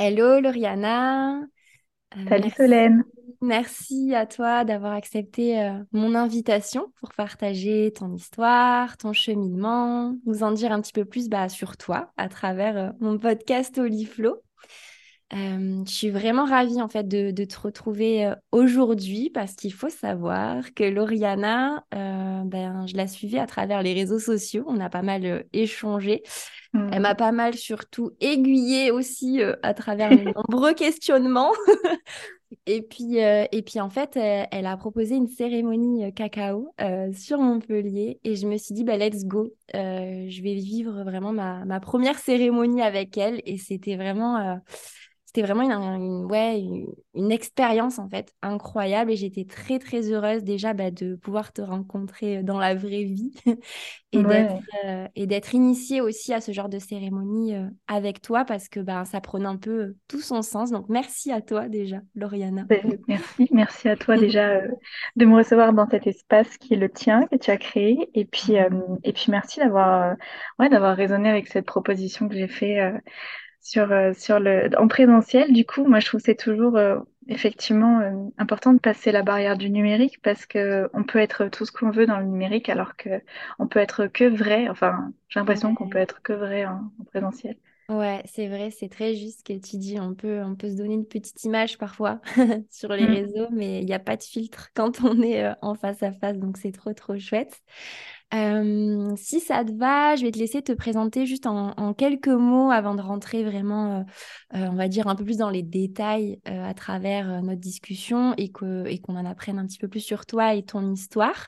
Hello Lauriana. Euh, Salut Solène. Merci à toi d'avoir accepté euh, mon invitation pour partager ton histoire, ton cheminement, nous en dire un petit peu plus bah, sur toi à travers euh, mon podcast Oliflow. Je suis vraiment ravie en fait de, de te retrouver aujourd'hui parce qu'il faut savoir que Lauriana, ben, je la suivais à travers les réseaux sociaux, on a pas mal échangé elle m'a mmh. pas mal surtout aiguillée aussi à travers mes nombreux questionnements. et, puis, et puis en fait, elle, a proposé une cérémonie cacao sur Montpellier et je me suis dit, bah, let's go. je vais vivre vraiment ma, ma, première cérémonie avec elle et c'était vraiment c'était vraiment une, ouais, une, expérience en fait incroyable et j'étais très très heureuse déjà bah, de pouvoir te rencontrer dans la vraie vie et d'être euh, et d'être initiée aussi à ce genre de cérémonie euh, avec toi parce que bah, ça prenait un peu tout son sens. Donc merci à toi déjà, Lauriana. Ben, merci, merci à toi déjà euh, de me recevoir dans cet espace qui est le tien que tu as créé et puis et puis merci d'avoir ouais d'avoir raisonné avec cette proposition que j'ai fait sur, euh, sur le, en présentiel, du coup, moi, je trouve c'est toujours euh, effectivement euh, important de passer la barrière du numérique parce que on peut être tout ce qu'on veut dans le numérique alors que on peut être que vrai. Enfin, j'ai l'impression qu'on peut être que vrai en, présentiel. Ouais, c'est vrai, c'est très juste ce que tu dis. On peut, on peut se donner une petite image parfois sur les mm. réseaux, mais il n'y a pas de filtre quand on est en face à face, donc c'est trop, trop chouette. Euh, si ça te va, je vais te laisser te présenter juste en, quelques mots avant de rentrer vraiment, euh, euh, on va dire, un peu plus dans les détails à travers notre discussion et qu'on et qu'on en apprenne un petit peu plus sur toi et ton histoire.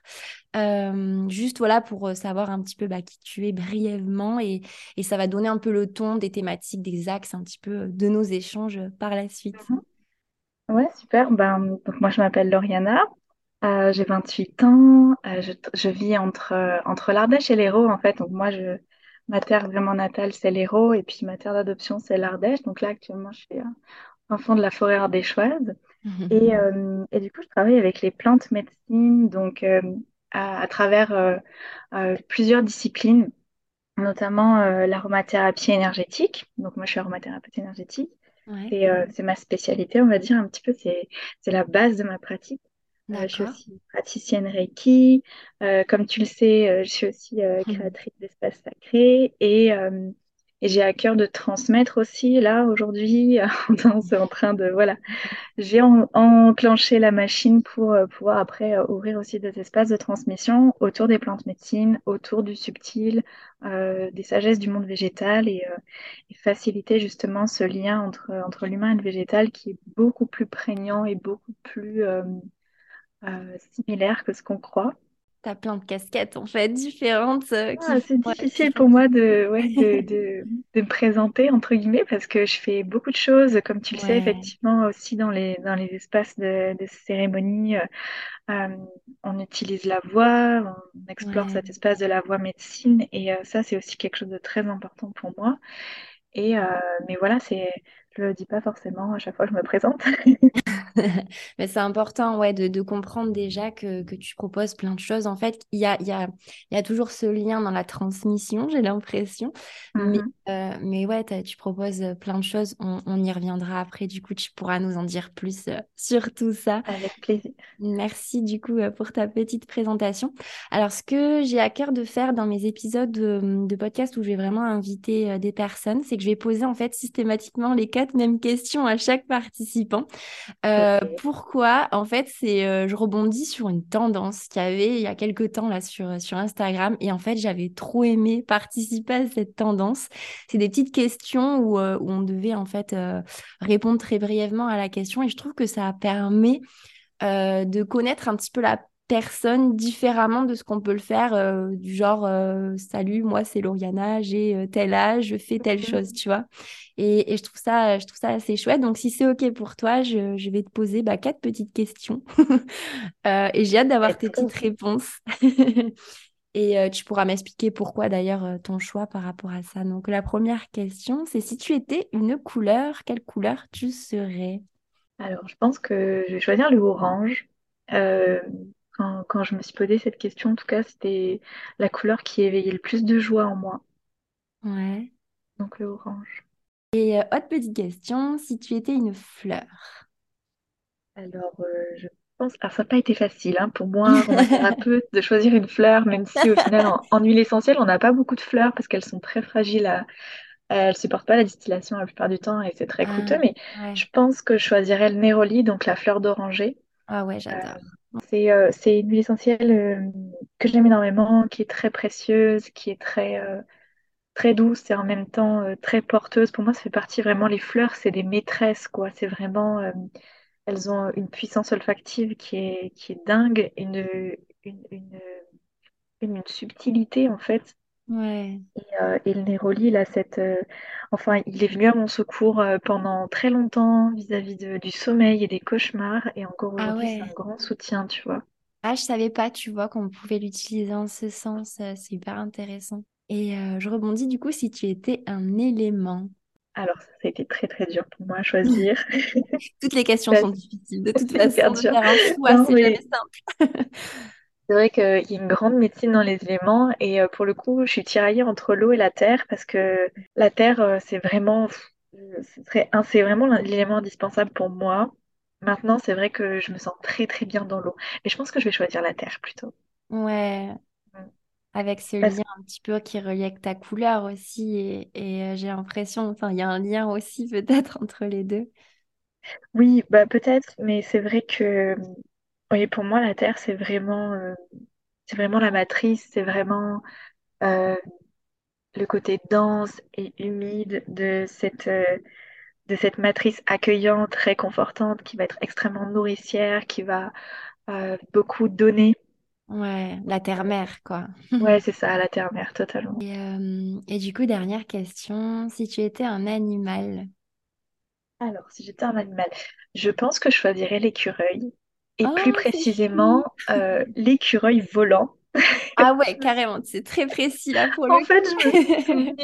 juste voilà pour savoir un petit peu bah, qui tu es brièvement et, et, ça va donner un peu le ton des thématiques, des axes un petit peu de nos échanges par la suite. Mhm. Ouais, super. Ben, donc moi, je m'appelle Lauriana. Euh, j'ai 28 ans, euh, je, je, vis entre, euh, entre l'Ardèche et l'Hérault en fait. Donc moi, je, ma terre vraiment natale, c'est l'Hérault et puis ma terre d'adoption, c'est l'Ardèche. Donc là, actuellement, je suis enfant de la forêt ardéchoise. Et, et, du coup, je travaille avec les plantes médecines, donc à, à, travers plusieurs disciplines, notamment l'aromathérapie énergétique. Donc moi, je suis aromathérapeute énergétique. Et c'est ma spécialité, on va dire un petit peu, c'est la base de ma pratique. Euh, je suis aussi praticienne Reiki. Euh, comme tu le sais, euh, je suis aussi mmh. créatrice d'espaces sacrés et, et j'ai à cœur de transmettre aussi. Là, aujourd'hui, on est en train de. Voilà, j'ai enclenché la machine pour pouvoir après ouvrir aussi des espaces de transmission autour des plantes médecines, autour du subtil, des sagesses du monde végétal et, et, faciliter justement ce lien entre, entre l'humain et le végétal qui est beaucoup plus prégnant et beaucoup plus euh, similaire que ce qu'on croit. Tu as plein de casquettes en fait différentes. Euh, ah, c'est difficile pour moi de, ouais, de, de, de, me présenter entre guillemets parce que je fais beaucoup de choses, comme tu le sais effectivement aussi dans les, dans les espaces de, de cérémonie. Euh, on utilise la voix, on explore cet espace de la voix médecine et ça c'est aussi quelque chose de très important pour moi. Et mais voilà, c'est je le dis pas forcément à chaque fois que je me présente. Mais c'est important ouais, de, de, comprendre déjà que, que, tu proposes plein de choses. En fait, il y a, y, a, y a, toujours ce lien dans la transmission, j'ai l'impression. mais, mmh euh, mais, ouais, tu proposes plein de choses. On, on, y reviendra après. Du coup, tu pourras nous en dire plus euh, sur tout ça. Avec plaisir. Merci du coup euh, pour ta petite présentation. Alors, ce que j'ai à cœur de faire dans mes épisodes de, de podcast où je vais vraiment inviter des personnes, c'est que je vais poser en fait systématiquement les quatre mêmes questions à chaque participant. Euh, pourquoi En fait, c'est euh, je rebondis sur une tendance qu'il y avait il y a quelques temps là sur, sur Instagram et en fait, j'avais trop aimé participer à cette tendance. C'est des petites questions où, euh, où, on devait en fait répondre très brièvement à la question et je trouve que ça permet de connaître un petit peu la personne différemment de ce qu'on peut le faire, euh, du genre Salut, moi c'est Lauriana, j'ai tel âge, je fais telle chose, tu vois. Et, je, trouve ça, je trouve ça assez chouette. Donc, si c'est OK pour toi, je, vais te poser bah, quatre petites questions. et j'ai hâte d'avoir tes petites réponses. Et tu pourras m'expliquer pourquoi d'ailleurs ton choix par rapport à ça. Donc la première question, c'est si tu étais une couleur, quelle couleur tu serais? Alors je pense que je vais choisir le orange. Quand, je me suis posé cette question, en tout cas, c'était la couleur qui éveillait le plus de joie en moi. Ouais. Donc le orange. Et autre petite question, si tu étais une fleur? Alors je alors, ça n'a pas été facile hein, pour moi, peu de choisir une fleur, même si au final, en, huile essentielle, on n'a pas beaucoup de fleurs parce qu'elles sont très fragiles à, elles ne supportent pas la distillation la plupart du temps et c'est très ah, coûteux, mais je pense que je choisirais le néroli, donc la fleur d'oranger. Ah ouais, j'adore. Euh, euh, c'est, une huile essentielle euh, que j'aime énormément, qui est très précieuse, qui est très, très douce et en même temps très porteuse. Pour moi, ça fait partie vraiment, les fleurs, c'est des maîtresses, quoi. C'est vraiment elles ont une puissance olfactive qui est, qui est dingue, une, une, une, subtilité en fait. Ouais. Et, euh, le Néroli, là, cette, euh, enfin, il est venu à mon secours euh, pendant très longtemps vis-à-vis du sommeil et des cauchemars. Et encore ah aujourd'hui, c'est un grand soutien, tu vois. Ah, je savais pas, tu vois, qu'on pouvait l'utiliser en ce sens. c'est hyper intéressant. Et je rebondis du coup si tu étais un élément. Alors, ça, a été très très dur pour moi à choisir. Toutes les questions sont difficiles. De toute façon, de faire un choix, c'est jamais simple. c'est vrai qu'il y a une grande médecine dans les éléments et euh, pour le coup, je suis tiraillée entre l'eau et la terre parce que la terre, euh, c'est vraiment, c'est vraiment l'élément indispensable pour moi. Maintenant, c'est vrai que je me sens très très bien dans l'eau. Mais je pense que je vais choisir la terre plutôt. Ouais, avec ce lien un petit peu qui relie avec ta couleur aussi. Et, euh, j'ai l'impression, enfin, il y a un lien aussi peut-être entre les deux. Oui, bah peut-être, mais c'est vrai que oui, pour moi, la Terre, c'est vraiment, euh, c'est vraiment la matrice, c'est vraiment euh, le côté dense et humide de cette, de cette matrice accueillante, réconfortante, qui va être extrêmement nourricière, qui va beaucoup donner. Ouais, la terre-mère, quoi. Ouais, c'est ça, la terre-mère, totalement. Et, euh, et, du coup, dernière question, si tu étais un animal? Alors, si j'étais un animal, je pense que je choisirais l'écureuil. Et oh, plus précisément, euh, l'écureuil volant. Ah ouais, carrément, c'est très précis là pour le En fait, je me, souvenu,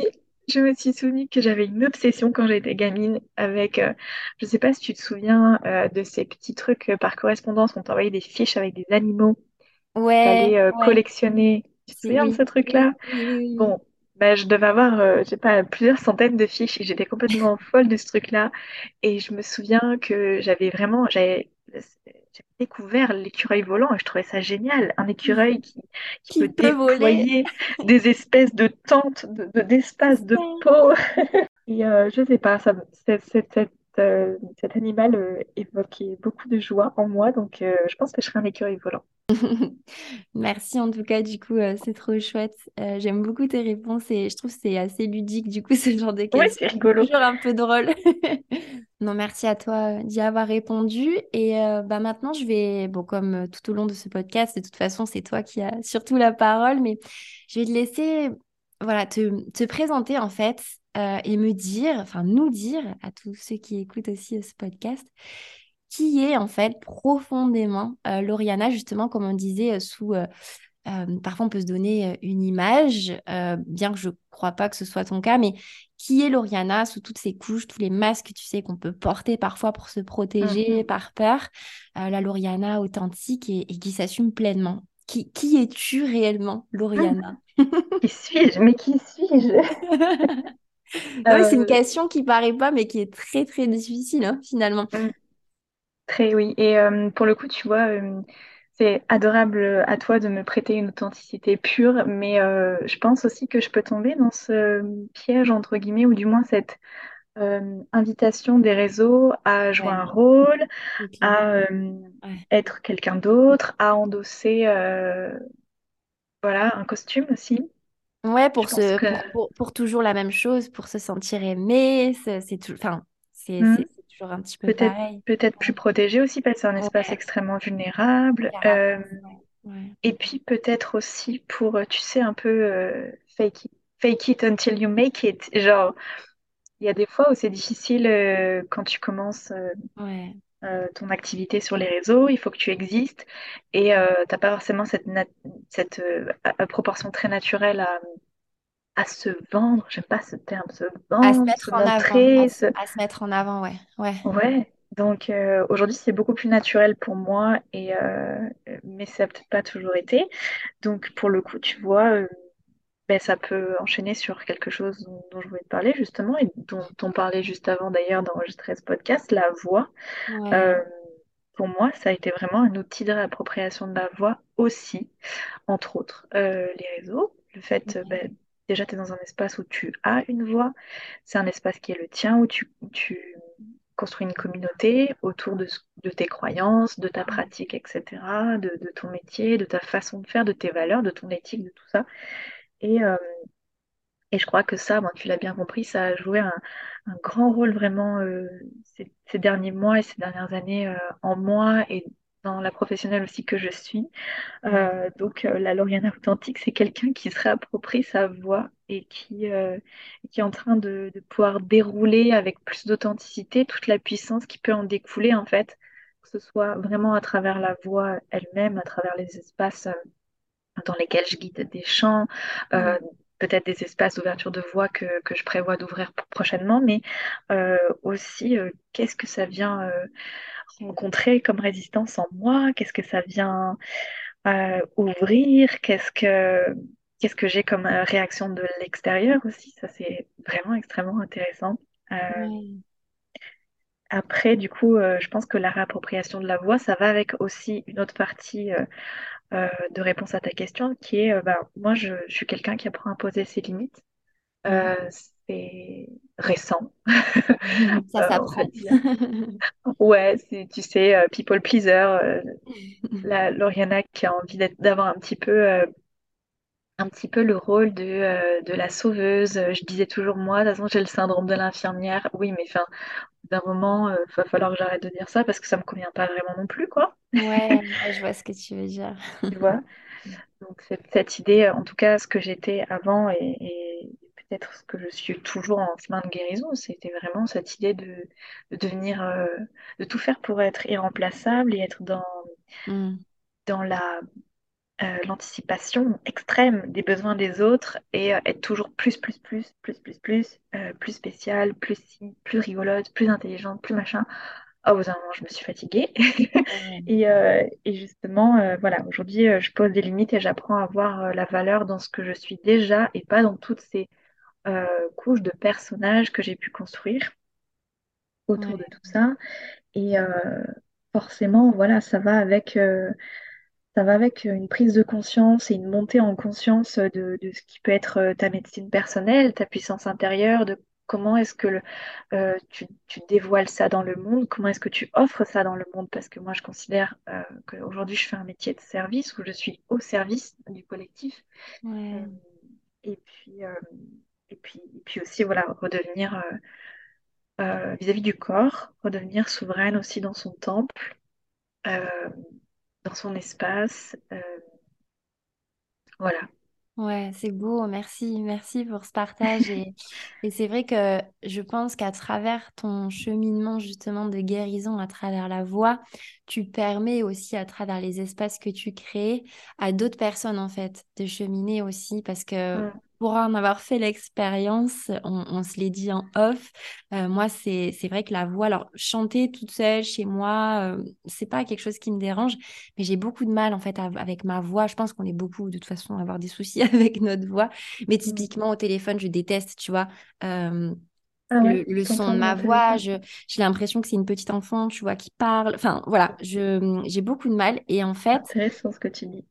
je me suis souvenu que j'avais une obsession quand j'étais gamine avec, euh, je sais pas si tu te souviens de ces petits trucs par correspondance, on t'envoyait des fiches avec des animaux ouais, euh, collectionner. Tu te souviens de ce truc-là? Bon, bah, je devais avoir, euh, je sais pas, plusieurs centaines de fiches et j'étais complètement folle de ce truc-là. Et je me souviens que j'avais vraiment, j'avais découvert l'écureuil volant et je trouvais ça génial. Un écureuil qui, qui, peut, déployer des espèces de tentes, de, d'espace, de, peau. et euh, je sais pas, ça, cet animal évoquait beaucoup de joie en moi, donc je pense que je serais un écureuil volant. Merci en tout cas, du coup, euh, c'est trop chouette. Euh, j'aime beaucoup tes réponses et je trouve que c'est assez ludique, du coup, ce genre de questions. C'est rigolo. Toujours un peu drôle. non, merci à toi euh, d'y avoir répondu. Et bah, maintenant, je vais, bon, comme tout au long de ce podcast, de toute façon, c'est toi qui as surtout la parole, mais je vais te laisser voilà, te, te présenter en fait et me dire, enfin nous dire à tous ceux qui écoutent aussi ce podcast, qui est en fait profondément euh, Lauriana, justement, comme on disait, euh, sous... Euh, parfois, on peut se donner une image, bien que je ne crois pas que ce soit ton cas, mais qui est Lauriana sous toutes ces couches, tous les masques, tu sais, qu'on peut porter parfois pour se protéger mmh par peur, la Lauriana authentique et, qui s'assume pleinement. Qui, qui es-tu réellement, Lauriana? Qui suis-je? Mais qui suis-je? C'est une question qui paraît pas, mais qui est très, très difficile, hein, finalement. Mmh. Très oui. Et euh, pour le coup, tu vois, euh, c'est adorable à toi de me prêter une authenticité pure, mais euh, je pense aussi que je peux tomber dans ce piège, entre guillemets, ou du moins cette invitation des réseaux à jouer un rôle, à être quelqu'un d'autre, à endosser voilà, un costume aussi. Ouais, pour, pour, pour, toujours la même chose, pour se sentir aimé, c'est tout. Enfin, c'est mmh un petit peu peut-être, Peut-être plus protégé aussi parce que c'est un espace extrêmement vulnérable. Euh, Et puis peut-être aussi pour, tu sais, un peu fake it, fake it until you make it. Genre, il y a des fois où c'est difficile quand tu commences ton activité sur les réseaux, il faut que tu existes et tu n'as pas forcément cette, cette proportion très naturelle à, à se vendre, j'aime pas ce terme, se vendre, à se mettre en avant, à, se... mettre en avant, ouais, ouais. Ouais. Donc euh, aujourd'hui c'est beaucoup plus naturel pour moi et euh, mais ça n'a peut-être pas toujours été. Donc pour le coup tu vois, euh, ben, ça peut enchaîner sur quelque chose dont, je voulais te parler justement et dont on parlait juste avant d'ailleurs d'enregistrer ce podcast, la voix. pour moi ça a été vraiment un outil de réappropriation de la voix aussi, entre autres les réseaux, le fait ben, Déjà, tu es dans un espace où tu as une voix. C'est un espace qui est le tien, où tu, construis une communauté autour de, tes croyances, de ta pratique, etc., de, ton métier, de ta façon de faire, de tes valeurs, de ton éthique, de tout ça. Et, euh, et je crois que ça, tu l'as bien compris, ça a joué un, grand rôle vraiment euh, ces, derniers mois et ces dernières années euh, en moi et dans la professionnelle aussi que je suis. Euh, donc euh, la Lauriane authentique, c'est quelqu'un qui se réapproprie sa voix et qui, euh, qui est en train de, pouvoir dérouler avec plus d'authenticité toute la puissance qui peut en découler en fait, que ce soit vraiment à travers la voix elle-même, à travers les espaces dans lesquels je guide des chants. Peut-être des espaces d'ouverture de voix que, que je prévois d'ouvrir prochainement, mais aussi qu'est-ce que ça vient rencontrer comme résistance en moi? Qu'est-ce que ça vient euh, ouvrir? Qu'est-ce que qu'est-ce que j'ai comme euh, réaction de l'extérieur aussi? Ça, c'est vraiment extrêmement intéressant. Euh, après, du coup, je pense que la réappropriation de la voix, ça va avec aussi une autre partie de réponse à ta question, qui est, bah, moi, je, suis quelqu'un qui apprend à poser ses limites. c'est récent. Ça s'apprend. ouais, tu sais, euh, people pleaser, euh, la Lauriana qui a envie d'avoir un petit peu euh, un petit peu le rôle de, de la sauveuse. Je disais toujours moi, de toute façon j'ai le syndrome de l'infirmière. Oui, mais enfin, d'un moment, il va falloir que j'arrête de dire ça parce que ça me convient pas vraiment non plus, quoi. ouais, je vois ce que tu veux dire. tu vois? Donc cette idée, en tout cas, ce que j'étais avant et peut-être ce que je suis toujours en chemin de guérison, c'était vraiment cette idée de, devenir, euh, de tout faire pour être irremplaçable et être dans, mm. dans la euh, l'anticipation extrême des besoins des autres et euh, être toujours plus, plus, plus, plus, plus, plus, plus spéciale, plus plus rigolote, plus intelligente, plus machin. Oh, bout d'un moment, je me suis fatiguée. et, et, justement, voilà, aujourd'hui, je pose des limites et j'apprends à voir la valeur dans ce que je suis déjà et pas dans toutes ces euh, couche de personnages que j'ai pu construire autour de tout ça. Et euh, forcément, voilà, ça va avec euh, ça va avec une prise de conscience et une montée en conscience de, ce qui peut être ta médecine personnelle, ta puissance intérieure, de comment est-ce que tu, dévoiles ça dans le monde, comment est-ce que tu offres ça dans le monde, parce que moi je considère qu'aujourd'hui je fais un métier de service où je suis au service du collectif. et puis, et puis, puis aussi, voilà, redevenir euh, euh, vis-à-vis du corps, redevenir souveraine aussi dans son temple, euh, dans son espace. voilà. Ouais, c'est beau, merci, merci pour ce partage. Et, et c'est vrai que je pense qu'à travers ton cheminement justement de guérison à travers la voix, tu permets aussi à travers les espaces que tu crées à d'autres personnes en fait de cheminer aussi parce que mm pour en avoir fait l'expérience, on, se l'est dit en off. Euh, moi, c'est vrai que la voix, alors chanter toute seule chez moi, euh, c'est pas quelque chose qui me dérange, mais j'ai beaucoup de mal en fait avec ma voix. Je pense qu'on est beaucoup de toute façon à avoir des soucis avec notre voix, mais mmh. typiquement au téléphone, je déteste, tu vois. Euh, ah le, son de ma voix, j'ai l'impression que c'est une petite enfant, tu vois, qui parle. Enfin, voilà, j'ai beaucoup de mal. Et en fait. Intéressant ce que tu dis.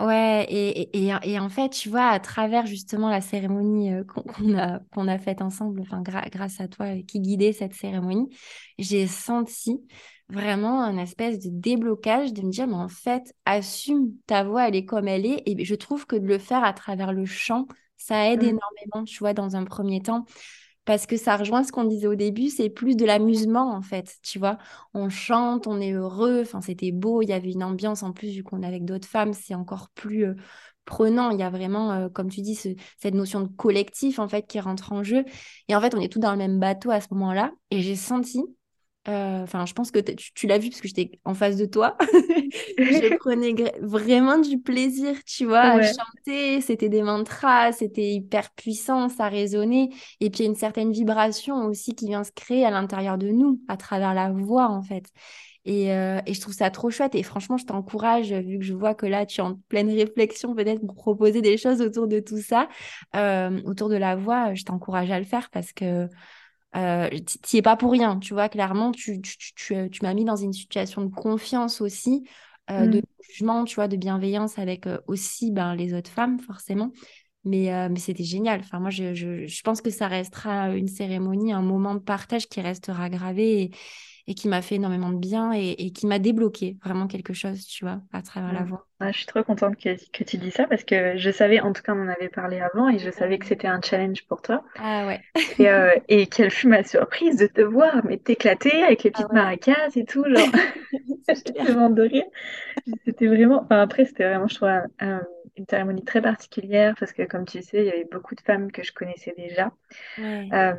Ouais, et, et, et, en fait, tu vois, à travers justement la cérémonie euh, qu'on a, qu'on a faite ensemble, enfin, grâce à toi euh, qui guidait cette cérémonie, j'ai senti vraiment un espèce de déblocage de me dire, mais en fait, assume ta voix, elle est comme elle est. Et je trouve que de le faire à travers le chant, ça aide mmh. énormément, tu vois, dans un premier temps parce que ça rejoint ce qu'on disait au début, c'est plus de l'amusement en fait, tu vois. On chante, on est heureux, enfin c'était beau, il y avait une ambiance en plus vu qu'on est avec d'autres femmes, c'est encore plus euh, prenant. Il y a vraiment, euh, comme tu dis, cette notion de collectif en fait qui rentre en jeu. Et en fait, on est tous dans le même bateau à ce moment-là. Et j'ai senti euh, enfin, je pense que tu, l'as vu parce que j'étais en face de toi. je prenais vraiment du plaisir, tu vois, à chanter. C'était des mantras, c'était hyper puissant, ça résonnait. Et puis, il y a une certaine vibration aussi qui vient se créer à l'intérieur de nous, à travers la voix, en fait. Et, euh, et, je trouve ça trop chouette. Et franchement, je t'encourage, vu que je vois que là, tu es en pleine réflexion, peut-être pour proposer des choses autour de tout ça, euh, autour de la voix, je t'encourage à le faire parce que euh, tu es pas pour rien, tu vois, clairement, tu, tu, tu, euh, tu m'as mis dans une situation de confiance aussi, euh, de mm. jugement, tu vois, de bienveillance avec euh, aussi ben, les autres femmes, forcément. Mais, mais c'était génial. Enfin, moi, je, je, je, pense que ça restera une cérémonie, un moment de partage qui restera gravé et, et qui m'a fait énormément de bien et, et qui m'a débloqué vraiment quelque chose, tu vois, à travers la voix. je suis trop contente que, que, tu dis ça parce que je savais, en tout cas, on en avait parlé avant et je savais que c'était un challenge pour toi. Ah ouais. et, euh, et, quelle fut ma surprise de te voir, mais t'éclater avec les petites ah maracas et tout, genre, j'étais mort de rire. C'était vraiment, enfin après, c'était vraiment, je trouve, une cérémonie très particulière parce que, comme tu sais, il y avait beaucoup de femmes que je connaissais déjà. Ouais. Euh,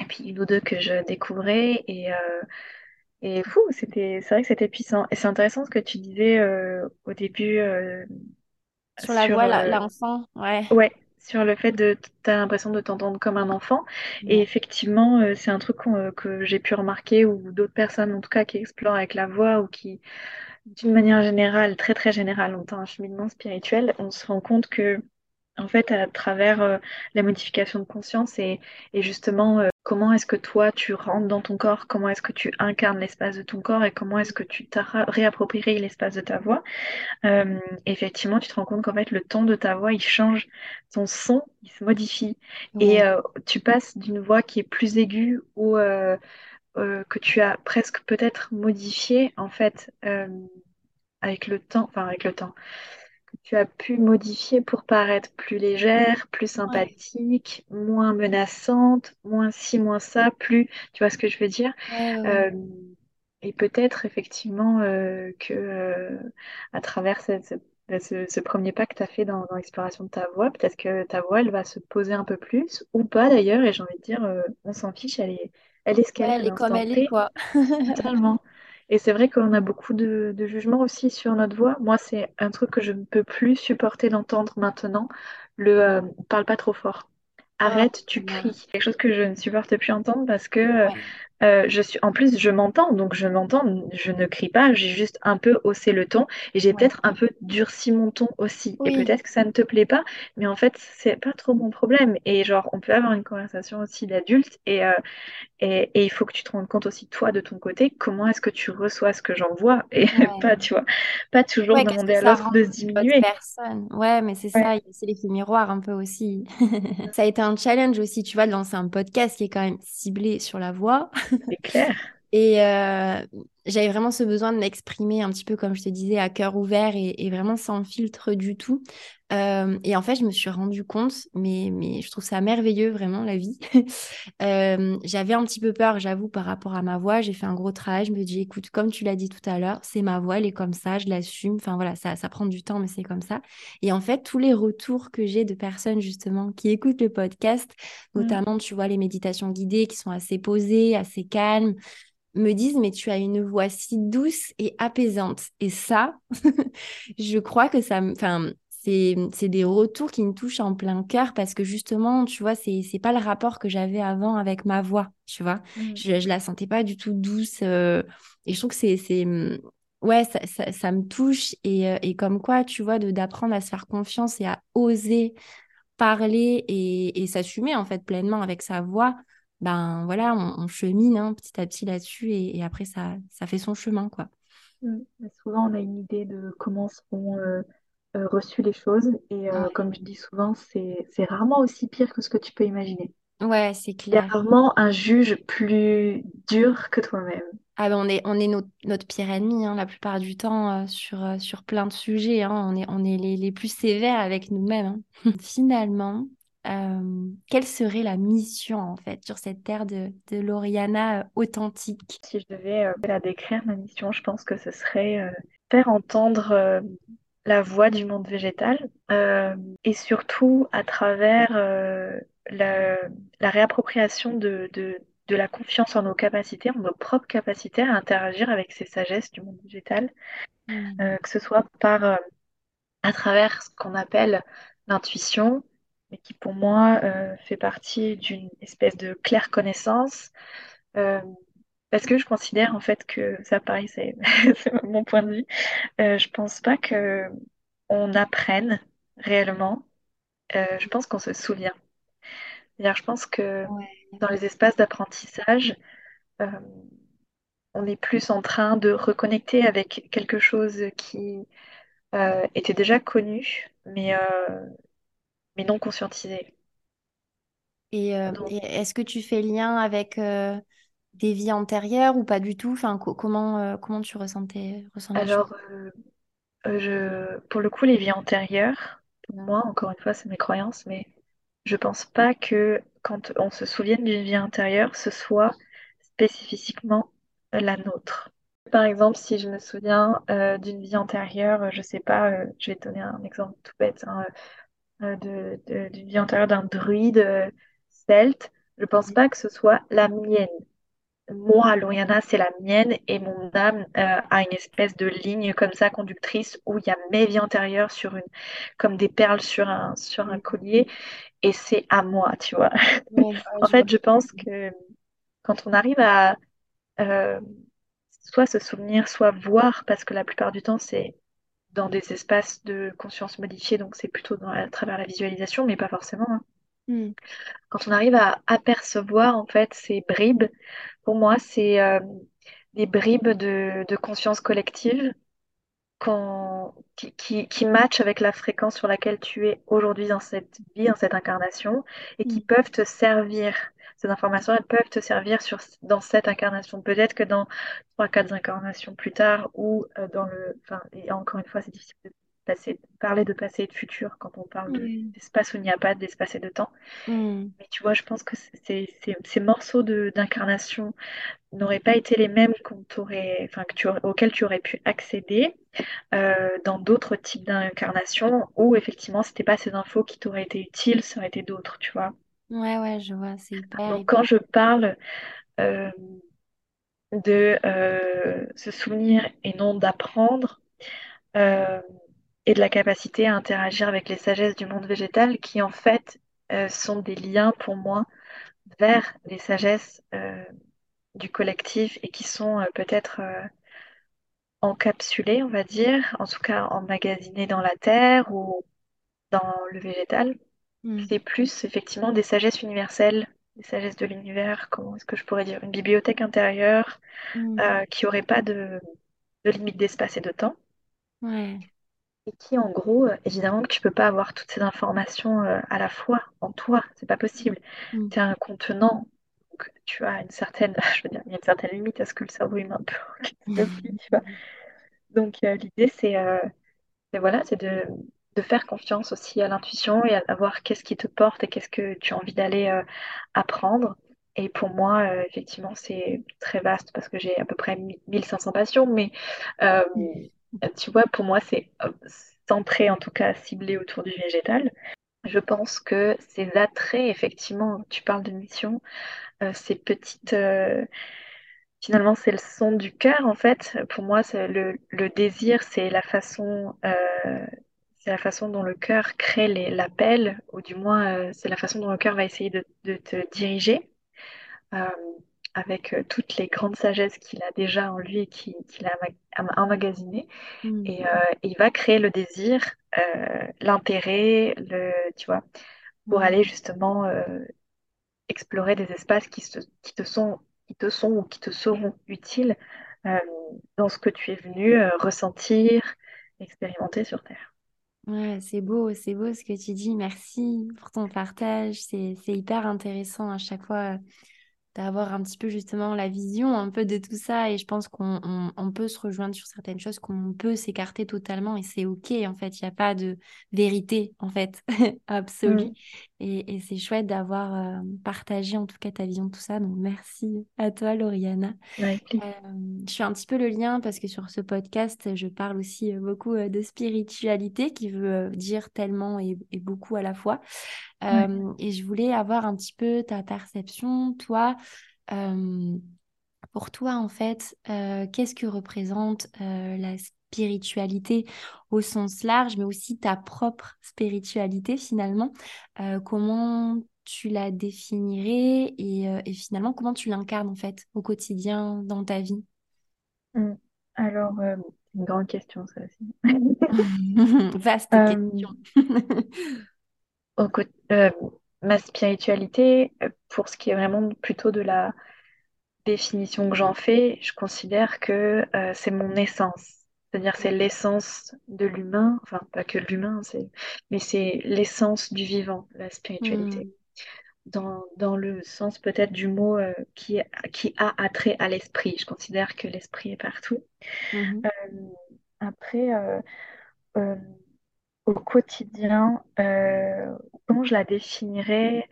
et puis une ou deux que je découvrais et euh, et fou c'était c'est vrai que c'était puissant. Et c'est intéressant ce que tu disais euh, au début euh, sur la voix l'enfant ouais. ouais sur le fait de tu as l'impression de t'entendre comme un enfant. Et effectivement c'est un truc que j'ai pu remarquer ou d'autres personnes en tout cas qui explorent avec la voix ou qui d'une manière générale très très générale ont un cheminement spirituel on se rend compte que en fait, à travers la modification de conscience et, et justement comment est-ce que toi tu rentres dans ton corps, comment est-ce que tu incarnes l'espace de ton corps et comment est-ce que tu t'as réapproprié l'espace de ta voix. Euh, effectivement, tu te rends compte qu'en fait le ton de ta voix il change, ton son il se modifie. Et euh, tu passes d'une voix qui est plus aiguë ou euh, que tu as presque peut-être modifié en fait avec le temps, enfin avec le temps tu as pu modifier pour paraître plus légère, plus sympathique, moins menaçante, moins ci, moins ça, plus, tu vois ce que je veux dire? Euh, Et peut-être effectivement euh, que euh, à travers bah, ce, premier pas que tu as fait dans, l'exploration de ta voix, peut-être que ta voix, elle va se poser un peu plus, ou pas d'ailleurs, et j'ai envie de dire, on s'en fiche, elle est, elle est ce qu'elle est. Elle est comme elle est, quoi. Totalement. Et c'est vrai qu'on a beaucoup de, de jugements aussi sur notre voix. Moi, c'est un truc que je ne peux plus supporter d'entendre maintenant. Le euh, parle pas trop fort. Arrête, tu cries. Quelque chose que je ne supporte plus entendre parce que euh, je suis. En plus, je m'entends, donc je m'entends. Je ne crie pas. J'ai juste un peu haussé le ton et j'ai peut-être un peu durci mon ton aussi. Et peut-être que ça ne te plaît pas, mais en fait, c'est pas trop mon problème. Et genre, on peut avoir une conversation aussi d'adulte et, euh, et, il faut que tu te rendes compte aussi, toi, de ton côté, comment est-ce que tu reçois ce que j'envoie et pas, tu vois, pas toujours demander à l'autre de se diminuer. Personne? Ouais, mais c'est ça, c'est l'effet miroir un peu aussi. ça a été un challenge aussi, tu vois, de lancer un podcast qui est quand même ciblé sur la voix. C'est clair. Et euh, j'avais vraiment ce besoin de m'exprimer un petit peu, comme je te disais, à cœur ouvert et, vraiment sans filtre du tout. Euh, et en fait, je me suis rendu compte, mais, mais je trouve ça merveilleux, vraiment, la vie. euh, j'avais un petit peu peur, j'avoue, par rapport à ma voix. J'ai fait un gros travail. Je me dis, écoute, comme tu l'as dit tout à l'heure, c'est ma voix, elle est comme ça, je l'assume. Enfin, voilà, ça, ça prend du temps, mais c'est comme ça. Et en fait, tous les retours que j'ai de personnes, justement, qui écoutent le podcast, mmh. notamment, tu vois, les méditations guidées qui sont assez posées, assez calmes, me disent mais tu as une voix si douce et apaisante et ça je crois que ça enfin c'est des retours qui me touchent en plein cœur parce que justement, tu vois, c'est c'est pas le rapport que j'avais avant avec ma voix, tu vois. Mmh. Je, je la sentais pas du tout douce euh, et je trouve que c'est c'est mmh, ouais, ça, ça, ça, me touche et, euh, et comme quoi, tu vois, d'apprendre à se faire confiance et à oser parler et, et s'assumer en fait pleinement avec sa voix ben voilà, on, chemine hein, petit à petit là-dessus et, après ça, ça fait son chemin quoi. Mmh. Souvent on a une idée de comment seront euh, euh, reçues les choses et euh, comme je dis souvent, c'est rarement aussi pire que ce que tu peux imaginer. Ouais, c'est clair. Il y a rarement un juge plus dur que toi-même. Ah ben on est, on est notre pire ennemi hein, la plupart du temps sur, sur plein de sujets. Hein. On est, on est les, les plus sévères avec nous-mêmes. Hein. Finalement, quelle serait la mission en fait sur cette terre de, de l'Oriana authentique? Si je devais la décrire, ma mission, je pense que ce serait faire entendre la voix du monde végétal et surtout à travers la, la, réappropriation de, de, de, la confiance en nos capacités, en nos propres capacités à interagir avec ces sagesses du monde végétal, mmh. que ce soit par à travers ce qu'on appelle l'intuition, mais qui pour moi euh, fait partie d'une espèce de claire connaissance. Euh, parce que je considère en fait que ça, pareil, c'est mon point de vue. Euh, je pense pas que on apprenne réellement. Euh, je pense qu'on se souvient. je pense que dans les espaces d'apprentissage, on est plus en train de reconnecter avec quelque chose qui était déjà connu, mais mais non conscientisé. Et, euh, est-ce que tu fais lien avec euh, des vies antérieures ou pas du tout? Enfin, comment, euh, comment tu ressentais, Alors, je, pour le coup, les vies antérieures, pour moi, encore une fois, c'est mes croyances, mais je pense pas que quand on se souvienne d'une vie antérieure, ce soit spécifiquement la nôtre. Par exemple, si je me souviens d'une vie antérieure, je sais pas, je vais te donner un exemple tout bête, hein, de, d'une vie antérieure d'un druide euh, celte, je pense pas que ce soit la mienne. Moi, Loriana, c'est la mienne et mon âme euh, a une espèce de ligne comme ça conductrice où il y a mes vies antérieures sur une, comme des perles sur un, sur un collier et c'est à moi, tu vois. en fait, je pense que quand on arrive à euh, soit se souvenir, soit voir, parce que la plupart du temps, c'est dans des espaces de conscience modifiée, donc c'est plutôt à travers la visualisation, mais pas forcément. Hein. Hmm. Quand on arrive à apercevoir en fait ces bribes, pour moi, c'est euh, des bribes de, conscience collective qui, qui, qui matchent avec la fréquence sur laquelle tu es aujourd'hui dans cette vie, dans cette incarnation, et qui hmm. peuvent te servir ces informations, elles peuvent te servir sur, dans cette incarnation. Peut-être que dans trois, quatre incarnations plus tard, ou euh, dans le. Enfin, et encore une fois, c'est difficile de passer, parler de passé et de futur quand on parle d'espace où il n'y a pas d'espace et de temps. Mm. Mais tu vois, je pense que ces, ces morceaux d'incarnation n'auraient pas été les mêmes que tu auxquels tu aurais pu accéder euh, dans d'autres types d'incarnations où effectivement, c'était pas ces infos qui t'auraient été utiles, ça aurait été d'autres, tu vois. Ouais, ouais, je vois, c'est hyper, quand je parle euh, de euh, se souvenir et non d'apprendre, euh, et de la capacité à interagir avec les sagesses du monde végétal, qui en fait sont des liens pour moi vers les sagesses du collectif et qui sont peut-être encapsulées, on va dire, en tout cas emmagasinées dans la terre ou dans le végétal. Hmm. C'est plus effectivement des sagesses universelles, des sagesses de l'univers, comment est-ce que je pourrais dire, une bibliothèque intérieure hmm. euh, qui n'aurait pas de, limite d'espace et de temps. Et qui, en gros, euh, évidemment que tu peux pas avoir toutes ces informations euh, à la fois en toi, c'est pas possible. Hmm. Tu es un contenant, donc tu as une certaine, je veux dire, il y a une certaine limite à ce que le cerveau humain peut tu vois. Donc l'idée, c'est voilà, c'est de de faire confiance aussi à l'intuition et à, voir qu'est-ce qui te porte et qu'est-ce que tu as envie d'aller euh, apprendre. Et pour moi, euh, effectivement, c'est très vaste parce que j'ai à peu près 1500 passions, mais euh, tu vois, pour moi, c'est centré, en tout cas ciblé autour du végétal. Je pense que ces attraits, effectivement, tu parles de mission, ces petites finalement, c'est le son du cœur, en fait. Pour moi, le, désir, c'est la façon, c'est la façon dont le cœur crée l'appel, ou du moins euh, c'est la façon dont le cœur va essayer de, te diriger, euh, avec euh, toutes les grandes sagesses qu'il a déjà en lui et qu'il a emmagasinées. Mm. Et il va créer le désir, l'intérêt, le, tu vois, pour mm. aller justement explorer des espaces qui, qui, te sont, qui te sont ou qui te seront utiles dans ce que tu es venu ressentir, expérimenter sur Terre. Ouais, c'est beau, c'est beau ce que tu dis. Merci pour ton partage. C'est, hyper intéressant à chaque fois d'avoir un petit peu justement la vision un peu de tout ça. Et je pense qu'on on, peut se rejoindre sur certaines choses, qu'on peut s'écarter totalement et c'est OK. En fait, il n'y a pas de vérité, en fait, absolue. Mm. Et, et c'est chouette d'avoir euh, partagé en tout cas ta vision de tout ça. Donc merci à toi, Lauriana. Euh, je fais un petit peu le lien parce que sur ce podcast, je parle aussi euh, beaucoup de spiritualité qui veut dire tellement et, et beaucoup à la fois. Et je voulais avoir un petit peu ta perception, toi, pour toi, en fait, qu'est-ce que représente la spiritualité au sens large, mais aussi ta propre spiritualité finalement? Comment tu la définirais et, finalement comment tu l'incarnes en fait au quotidien dans ta vie? Mmh. Alors, une grande question ça aussi. Vaste question. au, euh, ma spiritualité, euh, pour ce qui est vraiment plutôt de la définition que j'en fais, je considère que euh, c'est mon essence. C'est-à-dire c'est l'essence de l'humain, enfin pas que l'humain, mais c'est l'essence du vivant, la spiritualité. Hmm. Dans, dans, le sens peut-être du mot qui, qui a attrait à l'esprit. Je considère que l'esprit est partout. Hmm. après, au quotidien, euh, comment je la définirais?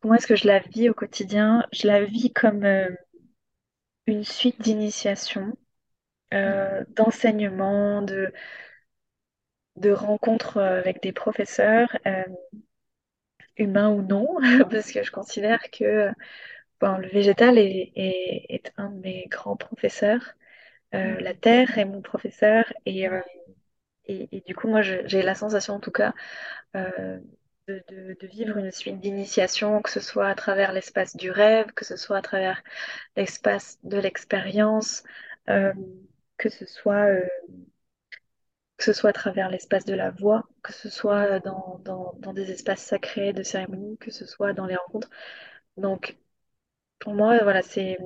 Comment est-ce que je la vis au quotidien? Je la vis comme euh, une suite d'initiation, euh, d'enseignements, de, de rencontres avec des professeurs, humains ou non, parce que je considère que bon, le végétal est, est, un de mes grands professeurs. la terre est mon professeur et et, du coup, moi, j'ai la sensation, en tout cas, euh, de, vivre une suite d'initiation, que ce soit à travers l'espace du rêve, que ce soit à travers l'espace de l'expérience, euh, que ce soit euh, que ce soit à travers l'espace de la voix, que ce soit dans, dans, des espaces sacrés de cérémonie, que ce soit dans les rencontres. Donc, pour moi, voilà, c'est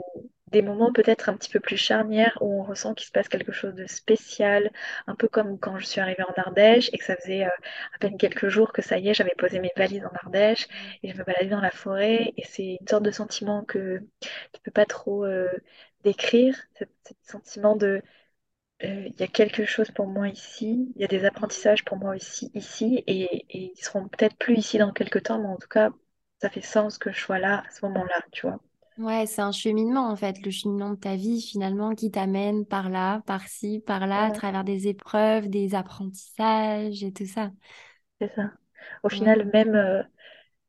des moments peut-être un petit peu plus charnières où on ressent qu'il se passe quelque chose de spécial, un peu comme quand je suis arrivée en Ardèche et que ça faisait euh, à peine quelques jours que ça y est, j'avais posé mes valises en Ardèche et je me baladais dans la forêt et c'est une sorte de sentiment que tu peux pas trop euh, décrire, ce, sentiment de euh, il y a quelque chose pour moi ici, il y a des apprentissages pour moi ici, ici et, et ils seront peut-être plus ici dans quelques temps, mais en tout cas, ça fait sens que je sois là à ce moment-là, tu vois. Ouais, c'est un cheminement en fait, le cheminement de ta vie finalement qui t'amène par là, par-ci, par-là, à travers des épreuves, des apprentissages et tout ça. C'est ça. Au final, même, euh,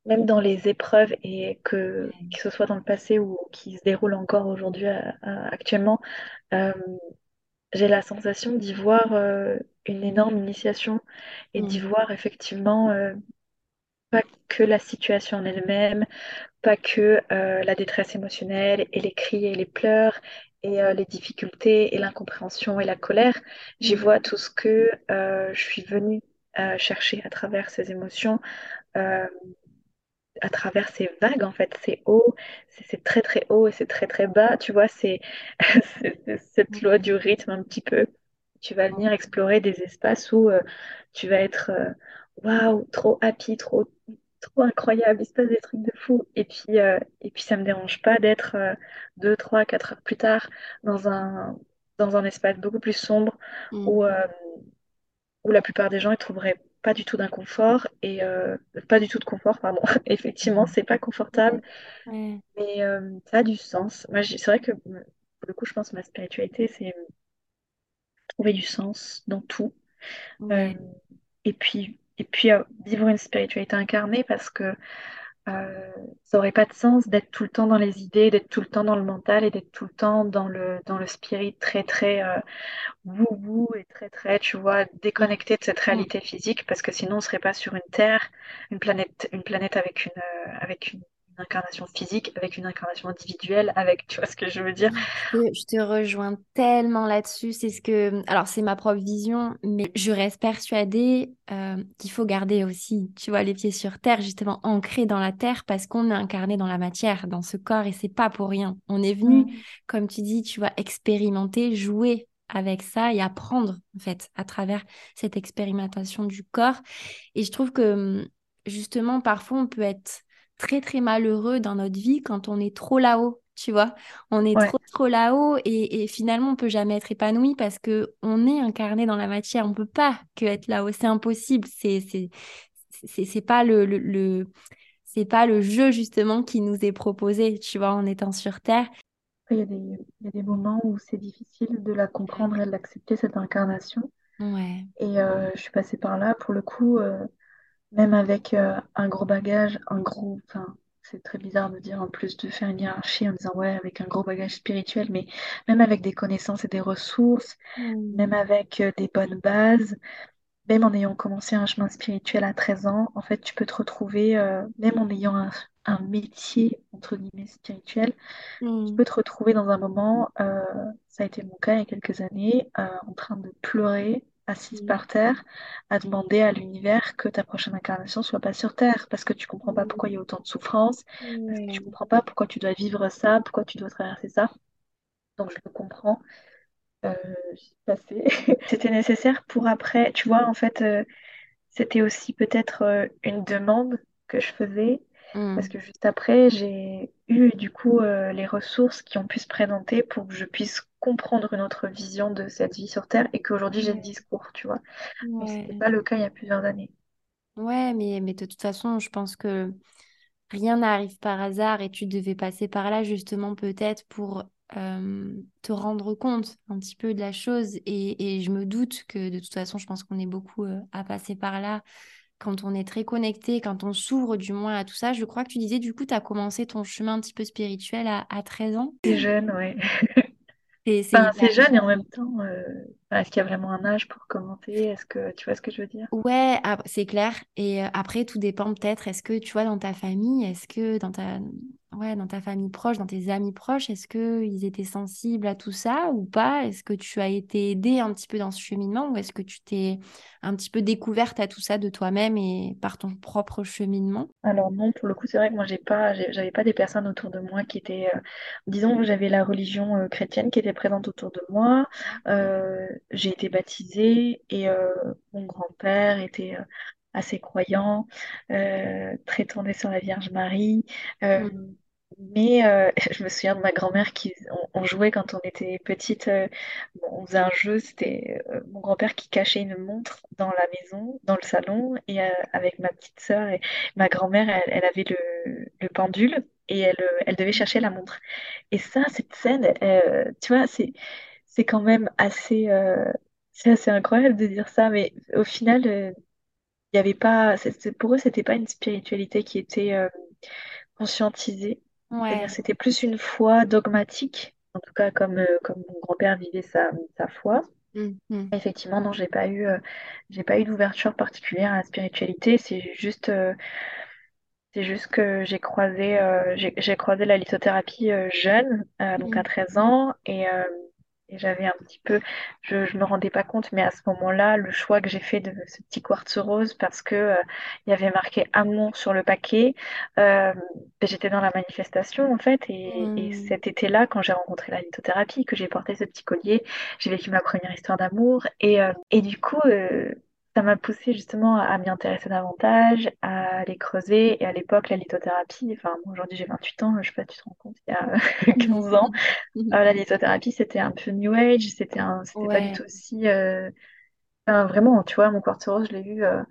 même dans les épreuves, et que, que ce soit dans le passé ou qui se déroulent encore aujourd'hui, euh, euh, actuellement, j'ai la sensation d'y voir une énorme initiation et d'y voir effectivement pas que la situation en elle-même, pas que euh, la détresse émotionnelle et les cris et les pleurs et euh, les difficultés et l'incompréhension et la colère. J'y mm. vois tout ce que euh, je suis venue chercher à travers ces émotions, à travers ces vagues en fait. C'est haut, c'est très très haut et c'est très très bas. Tu vois, c'est cette loi du rythme un petit peu. Tu vas venir explorer des espaces où tu vas être waouh, trop happy, trop trop incroyable, il se passe des trucs de fou. Et puis, euh, et puis ça me dérange pas d'être euh, deux, trois, quatre heures plus tard dans un, dans un espace beaucoup plus sombre mm. où, euh, où la plupart des gens ne trouveraient pas du tout d'inconfort et pas du tout de confort, pardon. Effectivement, c'est pas confortable, mais ça a du sens. Moi, c'est vrai que pour le coup, je pense que ma spiritualité, c'est trouver du sens dans tout. et puis et puis euh, vivre une spiritualité incarnée parce que euh, ça n'aurait pas de sens d'être tout le temps dans les idées, d'être tout le temps dans le mental et d'être tout le temps dans le, dans le spirit très très euh, wou et très très, tu vois, déconnecté de cette réalité physique parce que sinon on serait pas sur une Terre, une planète, une planète avec une, euh, avec une une incarnation physique avec une incarnation individuelle, avec, tu vois ce que je veux dire? Je te rejoins tellement là-dessus. C'est ce que, alors c'est ma propre vision, mais je reste persuadée euh, qu'il faut garder aussi, tu vois, les pieds sur terre, justement ancrés dans la terre, parce qu'on est incarné dans la matière, dans ce corps, et c'est pas pour rien. On est venu, mm. comme tu dis, tu vois, expérimenter, jouer avec ça et apprendre en fait à travers cette expérimentation du corps. Et je trouve que justement parfois on peut être très très malheureux dans notre vie quand on est trop là-haut, tu vois? On est Ouais. trop, trop là-haut et, et finalement, on peut jamais être épanoui parce que on est incarné dans la matière. On peut pas que être là-haut. C'est impossible. C'est, c'est, pas le, le, le- c'est pas le jeu, justement, qui nous est proposé, tu vois, en étant sur Terre. Après, il y a des, il y a des moments où c'est difficile de la comprendre et de l'accepter, cette incarnation. Ouais. Et euh, je suis passée par là, pour le coup, euh, même avec euh, un gros bagage, un gros... Enfin, c'est très bizarre de dire en plus de faire une hiérarchie en disant ouais, avec un gros bagage spirituel, mais même avec des connaissances et des ressources, même Mm. avec euh, des bonnes bases, même en ayant commencé un chemin spirituel à 13 ans, en fait, tu peux te retrouver, euh, même en ayant un, un métier, entre guillemets, spirituel, tu Mm. peux te retrouver dans un moment, euh, ça a été mon cas il y a quelques années, euh, en train de pleurer, assise Mm. par terre, à demander à l'univers que ta prochaine incarnation soit pas sur terre, parce que tu comprends pas pourquoi il y a autant de souffrance, parce que tu comprends pas pourquoi tu dois vivre ça, pourquoi tu dois traverser ça. Donc je le comprends. Euh. C'était nécessaire pour après, tu vois, en fait. euh, c'était aussi peut-être euh, une demande que je faisais, parce Mm. que juste après, j'ai eu du coup euh, les ressources qui ont pu se présenter pour que je puisse comprendre une autre vision de cette vie sur Terre et qu'aujourd'hui j'ai le Ouais. discours, tu vois. Mais c'était Ouais. pas le cas il y a plusieurs années. Ouais, mais, mais de toute façon, je pense que rien n'arrive par hasard et tu devais passer par là justement peut-être pour euh, te rendre compte un petit peu de la chose. Et, et je me doute que de toute façon, je pense qu'on est beaucoup euh, à passer par là quand on est très connecté, quand on s'ouvre du moins à tout ça. Je crois que tu disais du coup, tu as commencé ton chemin un petit peu spirituel à, à 13 ans. C'est jeune, ouais. C'est Enfin, jeune et en même temps, euh, est-ce qu'il y a vraiment un âge pour commenter? Est-ce que tu vois ce que je veux dire? Ouais, c'est clair. Et euh, après, tout dépend peut-être. Est-ce que tu vois dans ta famille, est-ce que dans ta, ouais, dans ta famille proche, dans tes amis proches, est-ce que ils étaient sensibles à tout ça ou pas? Est-ce que tu as été aidée un petit peu dans ce cheminement ou est-ce que tu t'es un petit peu découverte à tout ça de toi-même et par ton propre cheminement? Alors non, pour le coup, c'est vrai que moi, j'ai pas, j'avais pas des personnes autour de moi qui étaient, euh, disons, j'avais la religion euh, chrétienne qui était présente autour de moi. Euh, j'ai été baptisée et euh, mon grand-père était euh, assez croyant, euh, très tourné sur la Vierge Marie. Mm. mais euh, je me souviens de ma grand-mère qui, on, on jouait quand on était petite. euh, on faisait un jeu, c'était euh, mon grand-père qui cachait une montre dans la maison, dans le salon, et avec ma petite sœur et ma grand-mère, elle, elle avait le, le pendule et elle, elle devait chercher la montre. Et ça, cette scène, tu vois, c'est c'est quand même assez, euh, c'est assez incroyable de dire ça, mais au final, euh, il y avait pas, c'est- c'est- pour eux, c'était pas une spiritualité qui était euh, conscientisée. C'est-à-dire, Ouais. c'était plus une foi dogmatique, en tout cas comme, euh, comme mon grand-père vivait sa, sa foi. Mm, mm. Effectivement, non, j'ai pas eu, euh, j'ai pas eu d'ouverture particulière à la spiritualité. C'est juste, euh, c'est juste que j'ai croisé, euh, j'ai, j'ai croisé la lithothérapie euh, jeune, euh, donc à Mm. 13 ans, et, et j'avais un petit peu, je, je me rendais pas compte, mais à ce moment-là, le choix que j'ai fait de ce petit quartz rose, parce que euh, il y avait marqué amour sur le paquet, euh, ben, j'étais dans la manifestation en fait, et, et Mm. cet été-là, quand j'ai rencontré la lithothérapie, que j'ai porté ce petit collier, j'ai vécu ma première histoire d'amour, et, euh, et du coup. Ça m'a poussé justement à m'y intéresser davantage, à aller creuser. Et à l'époque, la lithothérapie, enfin, bon, aujourd'hui j'ai 28 ans, je sais pas tu te rends compte, il y a 15 ans, euh, la lithothérapie c'était un peu New Age, c'était un, c'était pas du Ouais, tout aussi. euh, enfin, vraiment, tu vois, mon quartz rose, je l'ai vu euh,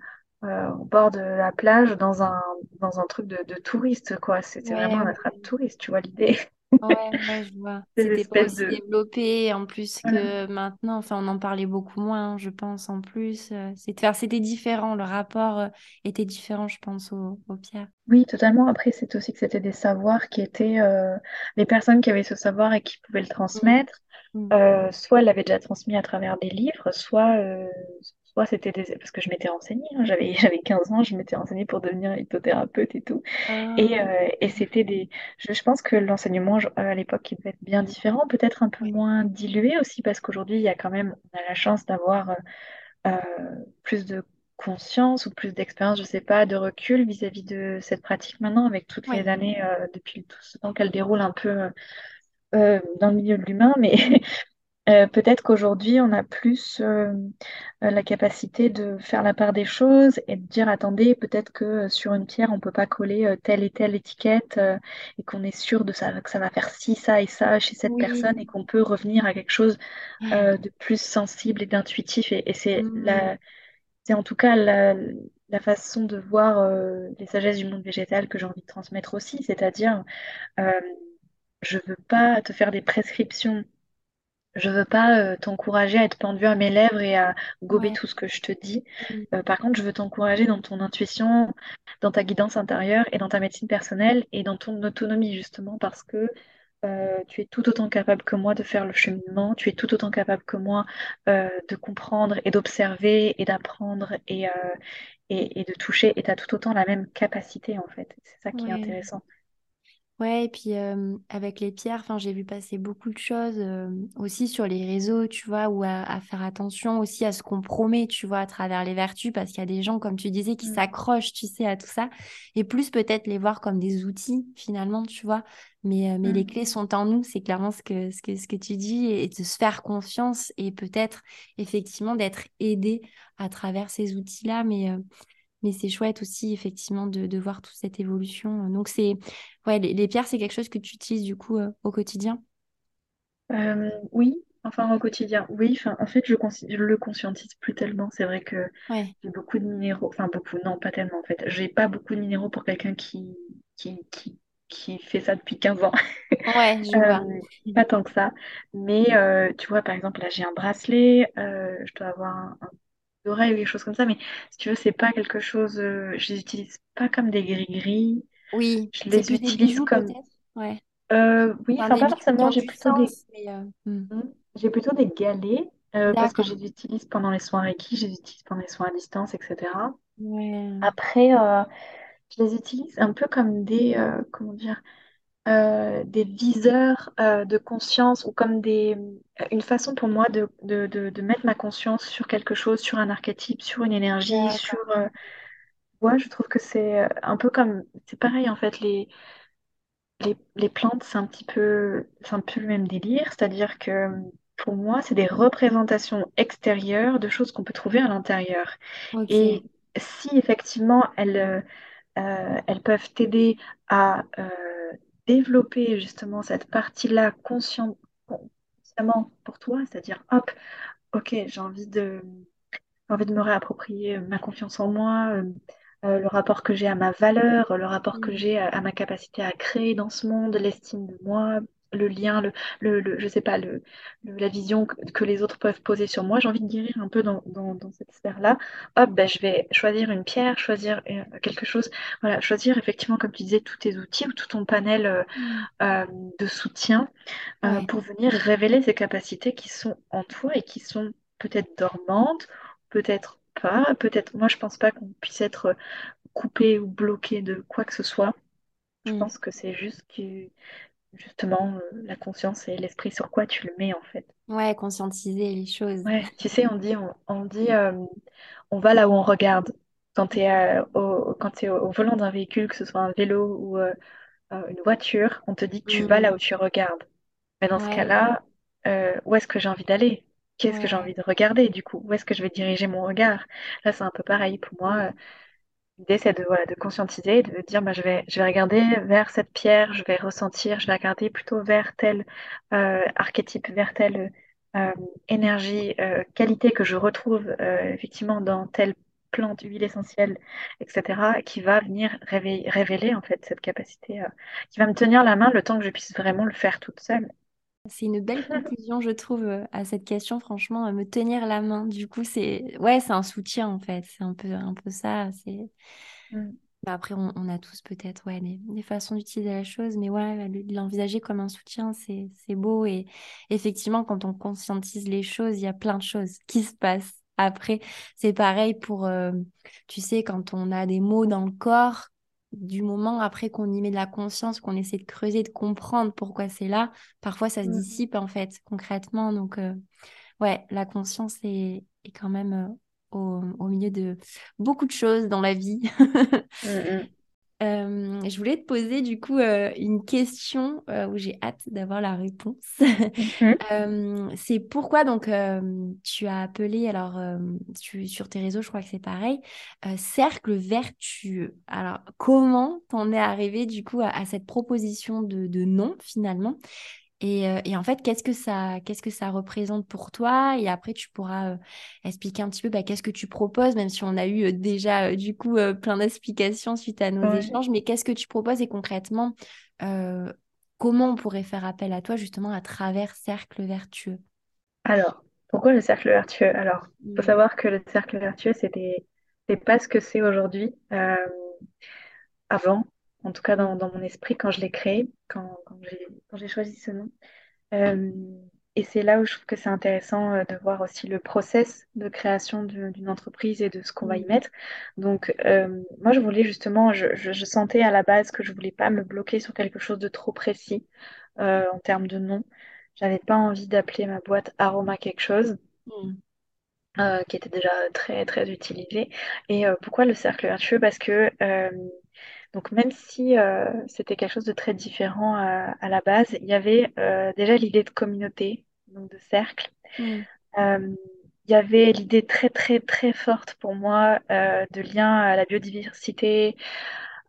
euh, au bord de la plage dans un, dans un truc de, de touriste, quoi. C'était vraiment ouais, un attrape-touriste, tu vois l'idée. Ouais, ouais, je vois. C'était pas aussi de. développé en plus que maintenant. Enfin, on en parlait beaucoup moins, je pense, en plus. Euh, C'était, différent. Le rapport euh, était différent, je pense, aux, aux pierres. Oui, totalement. Après, c'est aussi que c'était des savoirs qui étaient. euh, les personnes qui avaient ce savoir et qui pouvaient le Mm, transmettre. mm. Euh, soit l'avait déjà transmis à travers des livres, soit, euh, soit c'était des... Parce que je m'étais renseignée, hein, j'avais, j'avais 15 ans, je m'étais renseignée pour devenir hypnothérapeute et tout. Et, Ah, euh, et c'était des... Je, je pense que l'enseignement je- à l'époque, il devait être bien différent, peut-être un peu moins dilué aussi, parce qu'aujourd'hui, il y a quand même... On a la chance d'avoir euh, plus de conscience ou plus d'expérience, je sais pas, de recul vis-à-vis de cette pratique maintenant, avec toutes les années, euh, depuis tout ce temps qu'elle déroule un peu euh, dans le milieu de l'humain, mais... Euh, peut-être qu'aujourd'hui, on a plus euh, euh, la capacité de faire la part des choses et de dire, attendez, peut-être que sur une pierre, on peut pas coller euh, telle et telle étiquette et qu'on est sûr de ça, que ça va faire ci, ça et ça chez cette personne et qu'on peut revenir à quelque chose de plus sensible et d'intuitif. Et, et c'est Mm. la, c'est en tout cas la, la façon de voir les sagesses du monde végétal que j'ai envie de transmettre aussi, c'est-à-dire, je veux pas te faire des prescriptions je veux pas euh, t'encourager à être pendu à mes lèvres et à gober Ouais. tout ce que je te dis. Mm. Euh, par contre, je veux t'encourager dans ton intuition, dans ta guidance intérieure et dans ta médecine personnelle et dans ton autonomie, justement, parce que euh, tu es tout autant capable que moi de faire le cheminement, tu es tout autant capable que moi de comprendre et d'observer et d'apprendre et, et, et de toucher, et tu as tout autant la même capacité, en fait. C'est ça qui est intéressant. Ouais, et puis euh, avec les pierres, enfin, j'ai vu passer beaucoup de choses euh, aussi sur les réseaux, tu vois, ou à, à faire attention aussi à ce qu'on promet, tu vois, à travers les vertus, parce qu'il y a des gens, comme tu disais, qui Mm, s'accrochent, tu sais, à tout ça, et plus peut-être les voir comme des outils, finalement, tu vois. Mais, euh, mais les mm. clés sont en nous, c'est clairement ce que, ce que, ce que tu dis, et de se faire confiance et peut-être effectivement d'être aidé à travers ces outils-là, mais... mais c'est chouette aussi, effectivement, de, de voir toute cette évolution. Donc, c'est, ouais, les, les pierres, c'est quelque chose que tu utilises, du coup, euh, au quotidien? Euh, oui, enfin au quotidien, oui. Enfin, en fait, je, je le conscientise plus tellement. C'est vrai que Ouais, j'ai beaucoup de minéraux, enfin beaucoup, non, pas tellement en fait. J'ai pas beaucoup de minéraux pour quelqu'un qui, qui, qui, qui fait ça depuis 15 ans. ouais, je vois. Euh, pas tant que ça. Mais tu vois, par exemple, là j'ai un bracelet, je dois avoir un, un oreille ou quelque chose comme ça. Mais si tu veux, c'est pas quelque chose, euh, je les utilise pas comme des gris-gris. Oui, Je les plus des utilise bijoux, comme. Ouais. Euh, oui, Enfin, des pas forcément, j'ai plutôt des. sens, euh, hmm. Hmm. J'ai plutôt des galets euh, parce que je les utilise pendant les soins Reiki, je les utilise pendant les soins à distance, etc. Ouais. Après, euh, je les utilise un peu comme des, comment dire, euh, des viseurs euh, de conscience ou comme des, une façon pour moi de, de, de, de mettre ma conscience sur quelque chose, sur un archétype, sur une énergie, sur... Euh, Ouais, je trouve que c'est euh, un peu comme... C'est pareil en fait, les, Les, les plantes, c'est un petit peu, c'est un peu le même délire, c'est-à-dire que pour moi, c'est des représentations extérieures de choses qu'on peut trouver à l'intérieur. Et si effectivement elles, elles peuvent t'aider à développer justement cette partie-là conscient- consciemment pour toi, c'est-à-dire, hop, ok, j'ai envie de, j'ai envie de me réapproprier ma confiance en moi, euh, euh, le rapport que j'ai à ma valeur, le rapport que Hmm. j'ai à, à ma capacité à créer dans ce monde, l'estime de moi, le lien, le, le, le- je sais pas, le, la vision que, que les autres peuvent poser sur moi. J'ai envie de guérir un peu dans, dans, dans cette sphère-là. Hop, ben, je vais choisir une pierre, choisir euh, quelque chose, voilà, choisir effectivement, comme tu disais, tous tes outils ou tout ton panel euh, Hmm. euh, de soutien euh, pour venir révéler ces capacités qui sont en toi et qui sont peut-être dormantes, peut-être pas, peut-être. Moi, je pense pas qu'on puisse être coupé ou bloqué de quoi que ce soit. Je Hmm. pense que c'est juste que justement euh, la conscience et l'esprit sur quoi tu le mets en fait. Ouais, conscientiser les choses. Ouais, tu sais, on dit, on, on dit, euh, on va là où on regarde. Quand tu es, au, quand t'es au, au volant d'un véhicule, que ce soit un vélo ou euh, euh, une voiture, on te dit tu vas là Hmm. où tu regardes. Mais dans ce cas-là, euh, où est-ce que j'ai envie d'aller? Qu'est-ce que j'ai envie de regarder du coup? Où est-ce que je vais diriger mon regard? Là, c'est un peu pareil pour moi. L'idée, c'est de, voilà, de conscientiser, de dire bah, je vais, regarder vers cette pierre, je vais ressentir, je vais regarder plutôt vers tel euh, archétype, vers telle euh, énergie, euh, qualité que je retrouve effectivement dans telle plante, huile essentielle, etc., qui va venir révéler en fait cette capacité, qui va me tenir la main le temps que je puisse vraiment le faire toute seule. C'est une belle conclusion, je trouve, euh, à cette question. Franchement, euh, me tenir la main, du coup, c'est ouais, c'est un soutien en fait. C'est un peu, un peu ça. C'est Mm, Bah, Après, on, on a tous peut-être ouais, des, des façons d'utiliser la chose, mais ouais, le- l'envisager comme un soutien, c'est, c'est beau. Et effectivement, quand on conscientise les choses, il y a plein de choses qui se passent. Après, c'est pareil pour, euh, tu sais, quand on a des mots dans le corps, du moment après qu'on y met de la conscience, qu'on essaie de creuser, de comprendre pourquoi c'est là, parfois ça se mm, dissipe en fait, concrètement. Donc, euh, ouais, la conscience est, est quand même euh, au, au milieu de beaucoup de choses dans la vie. mm, mm. Euh, je voulais te poser du coup euh, une question euh, où j'ai hâte d'avoir la réponse. Mhm. c'est pourquoi donc tu as appelé, alors sur tes réseaux, je crois que c'est pareil, cercle vertueux. Alors comment t'en es arrivé du coup à, cette proposition de, de nom finalement? Euh, et, en fait, qu'est-ce que ça, qu'est-ce que ça représente pour toi? Et après, tu pourras euh, expliquer un petit peu bah, qu'est-ce que tu proposes, même si on a eu euh, déjà du coup plein d'explications suite à nos Ouais. échanges. Mais qu'est-ce que tu proposes et concrètement, comment on pourrait faire appel à toi justement à travers Cercle Vertueux? Alors, pourquoi le cercle vertueux? Alors, il faut Mmh. savoir que le cercle vertueux, c'était, c'est pas ce que c'est aujourd'hui. Avant, en tout cas dans, dans mon esprit, quand je l'ai créé, quand, quand j'ai, choisi ce nom. Euh, et c'est là où je trouve que c'est intéressant euh, de voir aussi le process de création d'une entreprise et de ce qu'on va y Mmh. mettre. Donc, euh, moi, je voulais justement, je, je- je sentais à la base que je voulais pas me bloquer sur quelque chose de trop précis euh, en termes de nom. J'avais pas envie d'appeler ma boîte Aroma quelque chose. Mmh. euh, qui était déjà très très utilisé. Et euh, pourquoi le cercle vertueux? Parce que euh, donc même si euh, c'était quelque chose de très différent à, à la base, il y avait euh, déjà l'idée de communauté, donc de cercle. Euh, il y avait l'idée très très très forte pour moi euh, de lien à la biodiversité,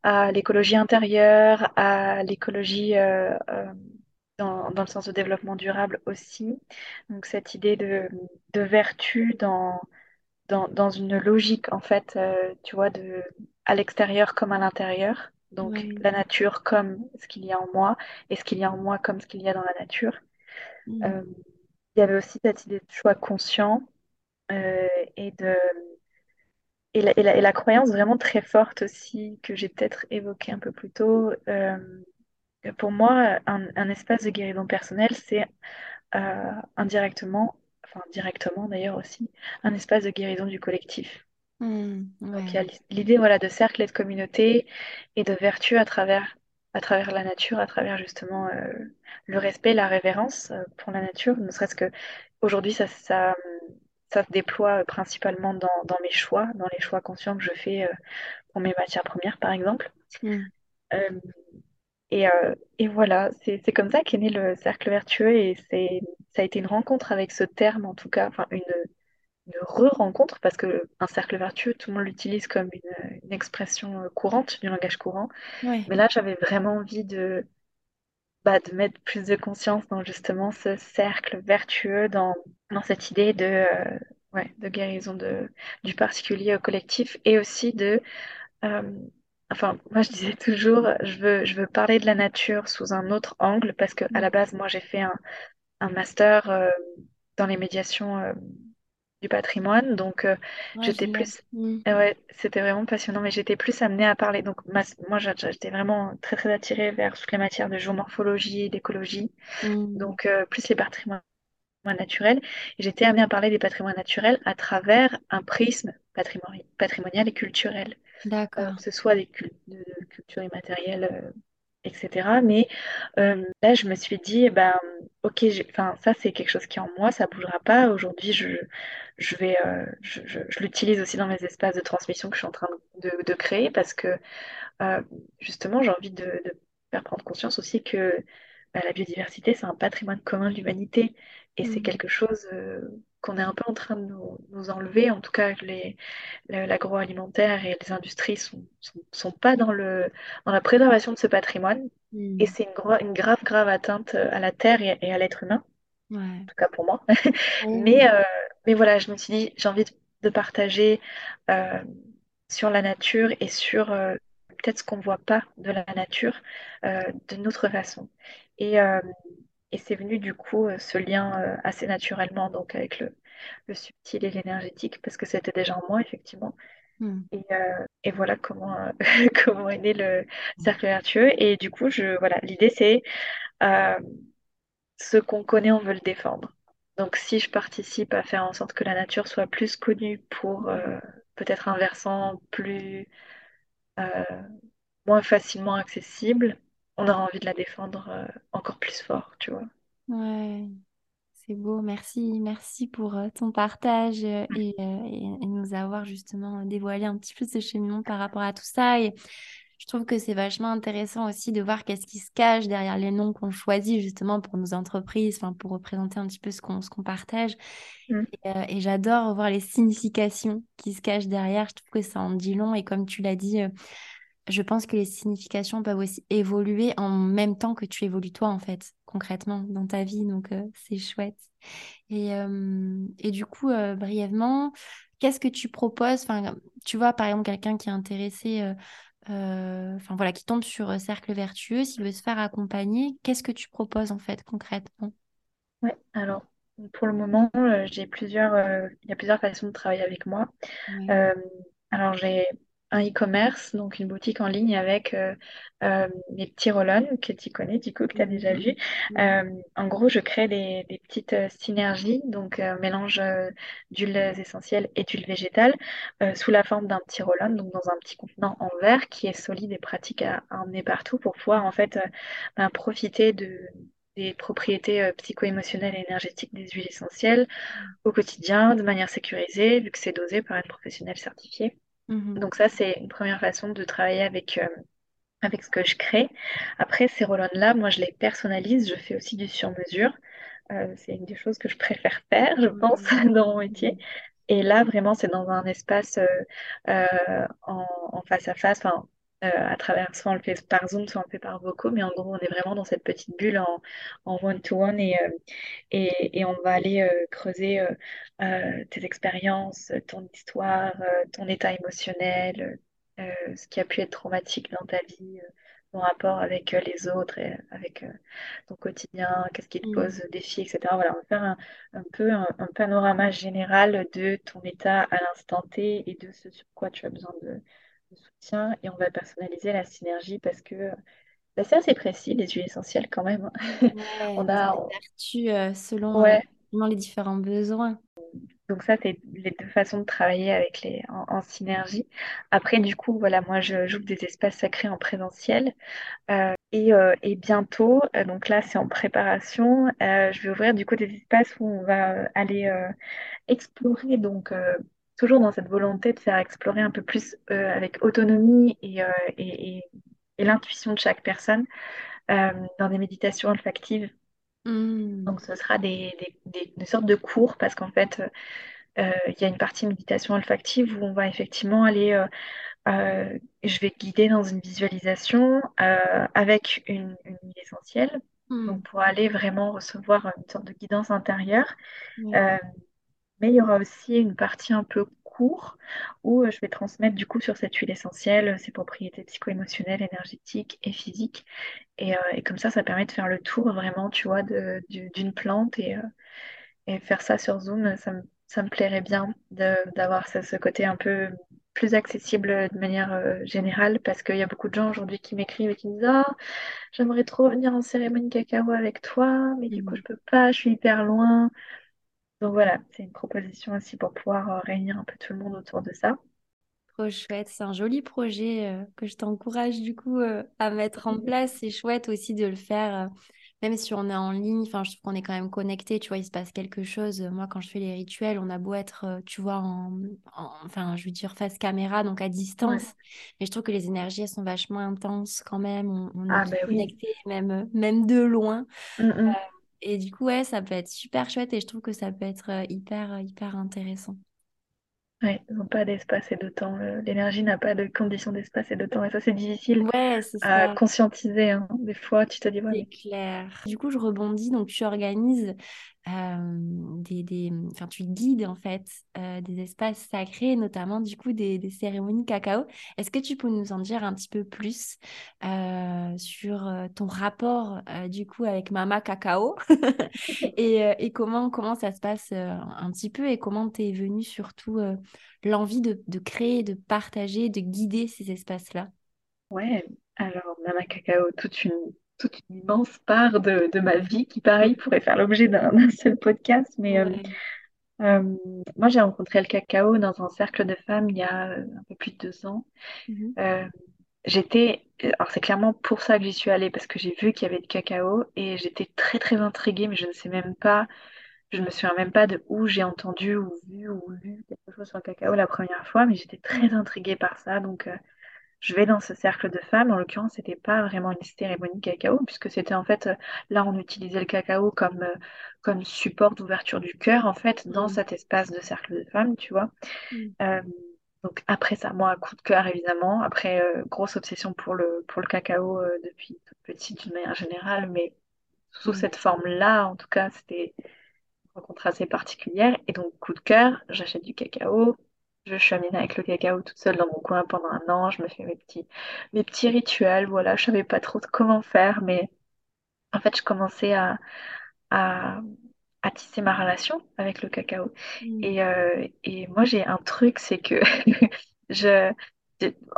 à l'écologie intérieure, à l'écologie euh, euh, dans, dans le sens de développement durable aussi. Donc cette idée de, de vertu dans, dans, dans une logique en fait, euh, tu vois, de, à l'extérieur comme à l'intérieur. Donc la nature comme ce qu'il y a en moi et ce qu'il y a en moi comme ce qu'il y a dans la nature. Mmh. Euh, il y avait aussi cette idée de choix conscient euh, et de et la, et la- et la croyance vraiment très forte aussi que j'ai peut-être évoquée un peu plus tôt. pour moi, un, un espace de guérison personnelle, c'est indirectement, enfin directement d'ailleurs aussi, un espace de guérison du collectif. Mmh. Donc il y a l'idée voilà, de cercle et de communauté et de vertu à travers, à travers la nature, à travers justement euh, le respect, la révérence euh, pour la nature, ne serait-ce que aujourd'hui ça, ça, ça se déploie euh, principalement dans, dans mes choix, dans les choix conscients que je fais euh, pour mes matières premières par exemple. Mmh. Euh, et, euh, et voilà, c'est c'est comme ça qu'est né le cercle vertueux et c'est ça a été une rencontre avec ce terme en tout cas, enfin une, une re-rencontre parce que un cercle vertueux, tout le monde l'utilise comme une, une expression euh, courante du langage courant. Mais là, j'avais vraiment envie de, bah, de mettre plus de conscience dans justement ce cercle vertueux, dans, dans cette idée de, euh, ouais, de guérison de, du particulier au collectif et aussi de euh, enfin, moi je disais toujours, je veux, je veux parler de la nature sous un autre angle parce que à la base, moi j'ai fait un, un master euh, dans les médiations euh, du patrimoine, donc euh, Ouais, j'étais plus, Mmh. eh ouais, c'était vraiment passionnant, mais j'étais plus amenée à parler. Donc ma- moi j'étais vraiment très très attirée vers toutes les matières de géomorphologie, d'écologie, Mmh. donc plus les patrimoines naturels. J'étais amenée à parler des patrimoines naturels à travers un prisme patrimoni- patrimonial et culturel euh, D'accord. que ce soit des cul- de, de culture immatérielle, euh, etc. Mais euh, là, je me suis dit, eh ben, ok, enfin, ça c'est quelque chose qui est en moi, ça bougera pas. Aujourd'hui, je, je vais, je, je- je l'utilise aussi dans mes espaces de transmission que je suis en train de, de créer parce que justement, j'ai envie de, de faire prendre conscience aussi que bah, la biodiversité, c'est un patrimoine commun de l'humanité et c'est Mmh. quelque chose euh, qu'on est un peu en train de nous, nous enlever, en tout cas l'agroalimentaire et les industries sont, sont, sont pas dans le, dans la préservation de ce patrimoine. Et Mmh. c'est une, grave, grave atteinte euh, à la terre et, et à l'être humain, en tout cas pour moi. Mais, euh, mais voilà, je me suis dit, j'ai envie de, de partager euh, sur la nature et sur peut-être ce qu'on ne voit pas de la nature d'une autre façon. Et, et c'est venu du coup euh, ce lien euh, assez naturellement donc avec le, le subtil et l'énergétique, parce que c'était déjà en moi, effectivement. Mmh. Et, euh, et voilà comment, comment est né le cercle vertueux. Et du coup, je, voilà, l'idée c'est euh, ce qu'on connaît, on veut le défendre. Donc si je participe à faire en sorte que la nature soit plus connue pour euh, peut-être un versant plus moins facilement accessible, on aura envie de la défendre euh, encore plus fort, tu vois. Ouais. C'est beau, merci, merci pour euh, ton partage euh, et, et- et nous avoir justement dévoilé un petit peu ce cheminement par rapport à tout ça. Et je trouve que c'est vachement intéressant aussi de voir qu'est-ce qui se cache derrière les noms qu'on choisit justement pour nos entreprises, enfin pour représenter un petit peu ce qu'on ce qu'on partage. Mm. Euh, et, j'adore voir les significations qui se cachent derrière. Je trouve que ça en dit long. Et comme tu l'as dit, je pense que les significations peuvent aussi évoluer en même temps que tu évolues toi, en fait, concrètement, dans ta vie. Donc, euh, c'est chouette. Et, et, du coup, brièvement, qu'est-ce que tu proposes? Enfin, Tu vois, par exemple, quelqu'un qui est intéressé enfin voilà, qui tombe sur Cercle Vertueux, s'il veut se faire accompagner, qu'est-ce que tu proposes en fait concrètement? Ouais, alors pour le moment, j'ai plusieurs, il y a plusieurs façons de travailler avec moi. alors j'ai un e-commerce, donc une boutique en ligne avec euh, euh, mes petits roll que tu connais, du coup, que tu as déjà vu. Euh, en gros, je crée des, petites synergies, donc mélange d'huiles essentielles et d'huile végétale sous la forme d'un petit roll donc dans un petit contenant en verre qui est solide et pratique à, emmener partout pour pouvoir en fait ben, profiter de, des propriétés psycho-émotionnelles et énergétiques des huiles essentielles au quotidien de manière sécurisée, vu que c'est dosé par une professionnelle certifiée. Mhm. Donc ça, c'est une première façon de travailler avec, euh, avec ce que je crée. Après, ces roll-on-là, moi, je les personnalise. Je fais aussi du sur-mesure. Euh, c'est une des choses que je préfère faire, je pense, dans mon métier. Et là, vraiment, c'est dans un espace euh, en, en, face à face, enfin, à travers, soit on le fait par Zoom, soit on le fait par vocaux, mais en gros, on est vraiment dans cette petite bulle en, one-to-one et, et, et, on va aller creuser tes expériences, ton histoire, ton état émotionnel, ce qui a pu être traumatique dans ta vie, ton rapport avec les autres et avec ton quotidien, qu'est-ce qui te mmh. pose défi, etc. Voilà, on va faire un, un peu un, un, panorama général de ton état à l'instant T et de ce sur quoi tu as besoin de soutien et on va personnaliser la synergie parce que bah, c'est assez précis, les huiles essentielles quand même. on a des euh, selon, euh, selon, les différents besoins. Donc ça, c'est les deux façons de travailler avec les, en, synergie. Après, du coup, voilà, moi, je joue des espaces sacrés en présentiel. Euh, et, et, bientôt, donc là, c'est en préparation, je vais ouvrir du coup des espaces où on va aller explorer donc toujours dans cette volonté de faire explorer un peu plus euh, avec autonomie euh, et, et, l'intuition de chaque personne euh, dans des méditations olfactives. Mmh. Donc ce sera des, des, des, sortes de cours parce qu'en fait, il y a une partie méditation olfactive où on va effectivement aller, je vais guider dans une visualisation avec une, une huile essentielle. Mmh. Donc pour aller vraiment recevoir une sorte de guidance intérieure. Mais il y aura aussi une partie un peu court où euh, je vais transmettre du coup sur cette huile essentielle ses propriétés psycho-émotionnelles, énergétiques et physiques. Et, euh, comme ça, ça permet de faire le tour vraiment, tu vois, d'une plante et, euh, et, faire ça sur Zoom, ça me, ça me plairait bien d'avoir ce, ce, côté un peu plus accessible de manière générale parce qu'il y a beaucoup de gens aujourd'hui qui m'écrivent et qui me disent Ah, j'aimerais trop venir en cérémonie cacao avec toi, mais du coup, mmh. je peux pas, je suis hyper loin. Donc voilà, c'est une proposition aussi pour pouvoir euh, réunir un peu tout le monde autour de ça. Trop chouette, c'est un joli projet euh, que je t'encourage du coup euh, à mettre en place. C'est chouette aussi de le faire, même si on est en ligne, enfin je trouve qu'on est quand même connecté, tu vois, il se passe quelque chose. Moi quand je fais les rituels, on a beau être, tu vois, en, enfin je veux dire face caméra, donc à distance, mais je trouve que les énergies elles sont vachement intenses quand même, on, est ah, bah connecté même, même de loin. Mmh, mmh. Et du coup, ouais, ça peut être super chouette et je trouve que ça peut être euh, hyper, euh, hyper intéressant. Oui, ils n'ont pas d'espace et de temps. L'énergie n'a pas de conditions d'espace et de temps. Et ça, c'est difficile ouais, à conscientiser. Hein. Des fois, tu te dis, ouais. C'est clair. Du coup, je rebondis. Donc, tu organises des, des, enfin, tu guides en fait euh, des espaces sacrés, notamment du coup des, des cérémonies cacao. Est-ce que tu peux nous en dire un petit peu plus euh, sur ton rapport du coup avec Mama Cacao et, et, comment, comment ça se passe un petit peu et comment t'es venue surtout l'envie de, de créer, de partager, de guider ces espaces-là? Ouais, alors Mama Cacao, toute une toute une immense part de, de ma vie qui, pareil, pourrait faire l'objet d'un seul podcast. Mais euh, euh, moi, j'ai rencontré le cacao dans un cercle de femmes il y a euh, un peu plus de deux ans. Mm-hmm. j'étais, alors c'est clairement pour ça que j'y suis allée, parce que j'ai vu qu'il y avait du cacao et j'étais très très intriguée, mais je ne sais même pas, je me souviens même pas de où j'ai entendu ou vu ou lu quelque chose sur le cacao la première fois, mais j'étais très intriguée par ça. Donc, je vais dans ce cercle de femmes. En l'occurrence, c'était pas vraiment une cérémonie cacao, puisque c'était en fait, là, on utilisait le cacao comme, euh, comme support d'ouverture du cœur, en fait, dans Mm. cet espace de cercle de femmes, tu vois. Mm. Euh, donc après ça, moi, coup de cœur, évidemment. Après, euh, grosse obsession pour le, pour le cacao euh, depuis toute petite, d'une manière générale, mais sous Mm. cette forme-là, en tout cas, c'était une rencontre assez particulière. Et donc, coup de cœur, j'achète du cacao. Je chemine avec le cacao toute seule dans mon coin pendant un an. Je me fais mes petits, mes petits rituels. Voilà, je savais pas trop comment faire, mais en fait, je commençais à, à, à tisser ma relation avec le cacao. Mm. Et, euh, et moi, j'ai un truc, c'est que je-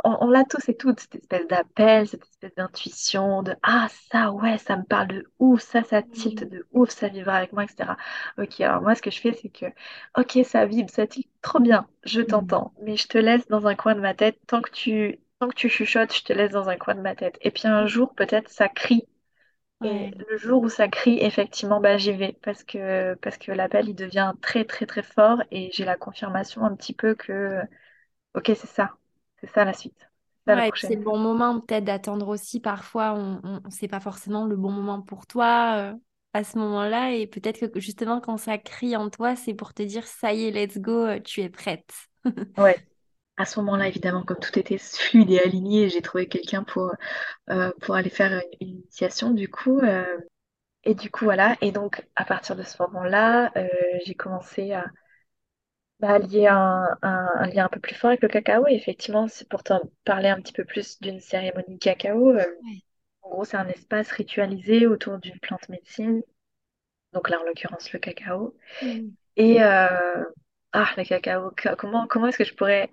on, on l'a tous et toutes, cette espèce d'appel, cette espèce d'intuition de Ah, ça, ouais, ça me parle de ouf, ça, ça tilte Mm. de ouf, ça vivra avec moi, etc. Ok, alors moi, ce que je fais, c'est que Ok, ça vibre, ça tilte trop bien, je Mm. t'entends, mais je te laisse dans un coin de ma tête tant que tu. Tant que tu chuchotes, je te laisse dans un coin de ma tête. Et puis un jour, peut-être, ça crie et Ouais. le jour où ça crie, effectivement, bah, j'y vais parce que, parce que l'appel, il devient très, très, très fort et j'ai la confirmation un petit peu que, ok, c'est ça, c'est ça la suite, c'est Ouais, le bon moment peut-être d'attendre aussi. Parfois, on on sait pas forcément le bon moment pour toi euh, à ce moment-là. Et peut-être que justement, quand ça crie en toi, c'est pour te dire, ça y est, let's go, euh, tu es prête. Ouais. À ce moment-là, évidemment, comme tout était fluide et aligné, j'ai trouvé quelqu'un pour, euh, pour aller faire une, initiation, du coup. euh, et du coup, voilà. Et donc, à partir de ce moment-là, j'ai commencé à bah, lier un, un, un lien un peu plus fort avec le cacao. Et effectivement, c'est pour t'en parler un petit peu plus d'une cérémonie cacao. euh, Ouais. En gros, c'est un espace ritualisé autour d'une plante médecine, donc là en l'occurrence le cacao. Mm. Et euh, ah, le cacao, co- comment, comment est-ce que je pourrais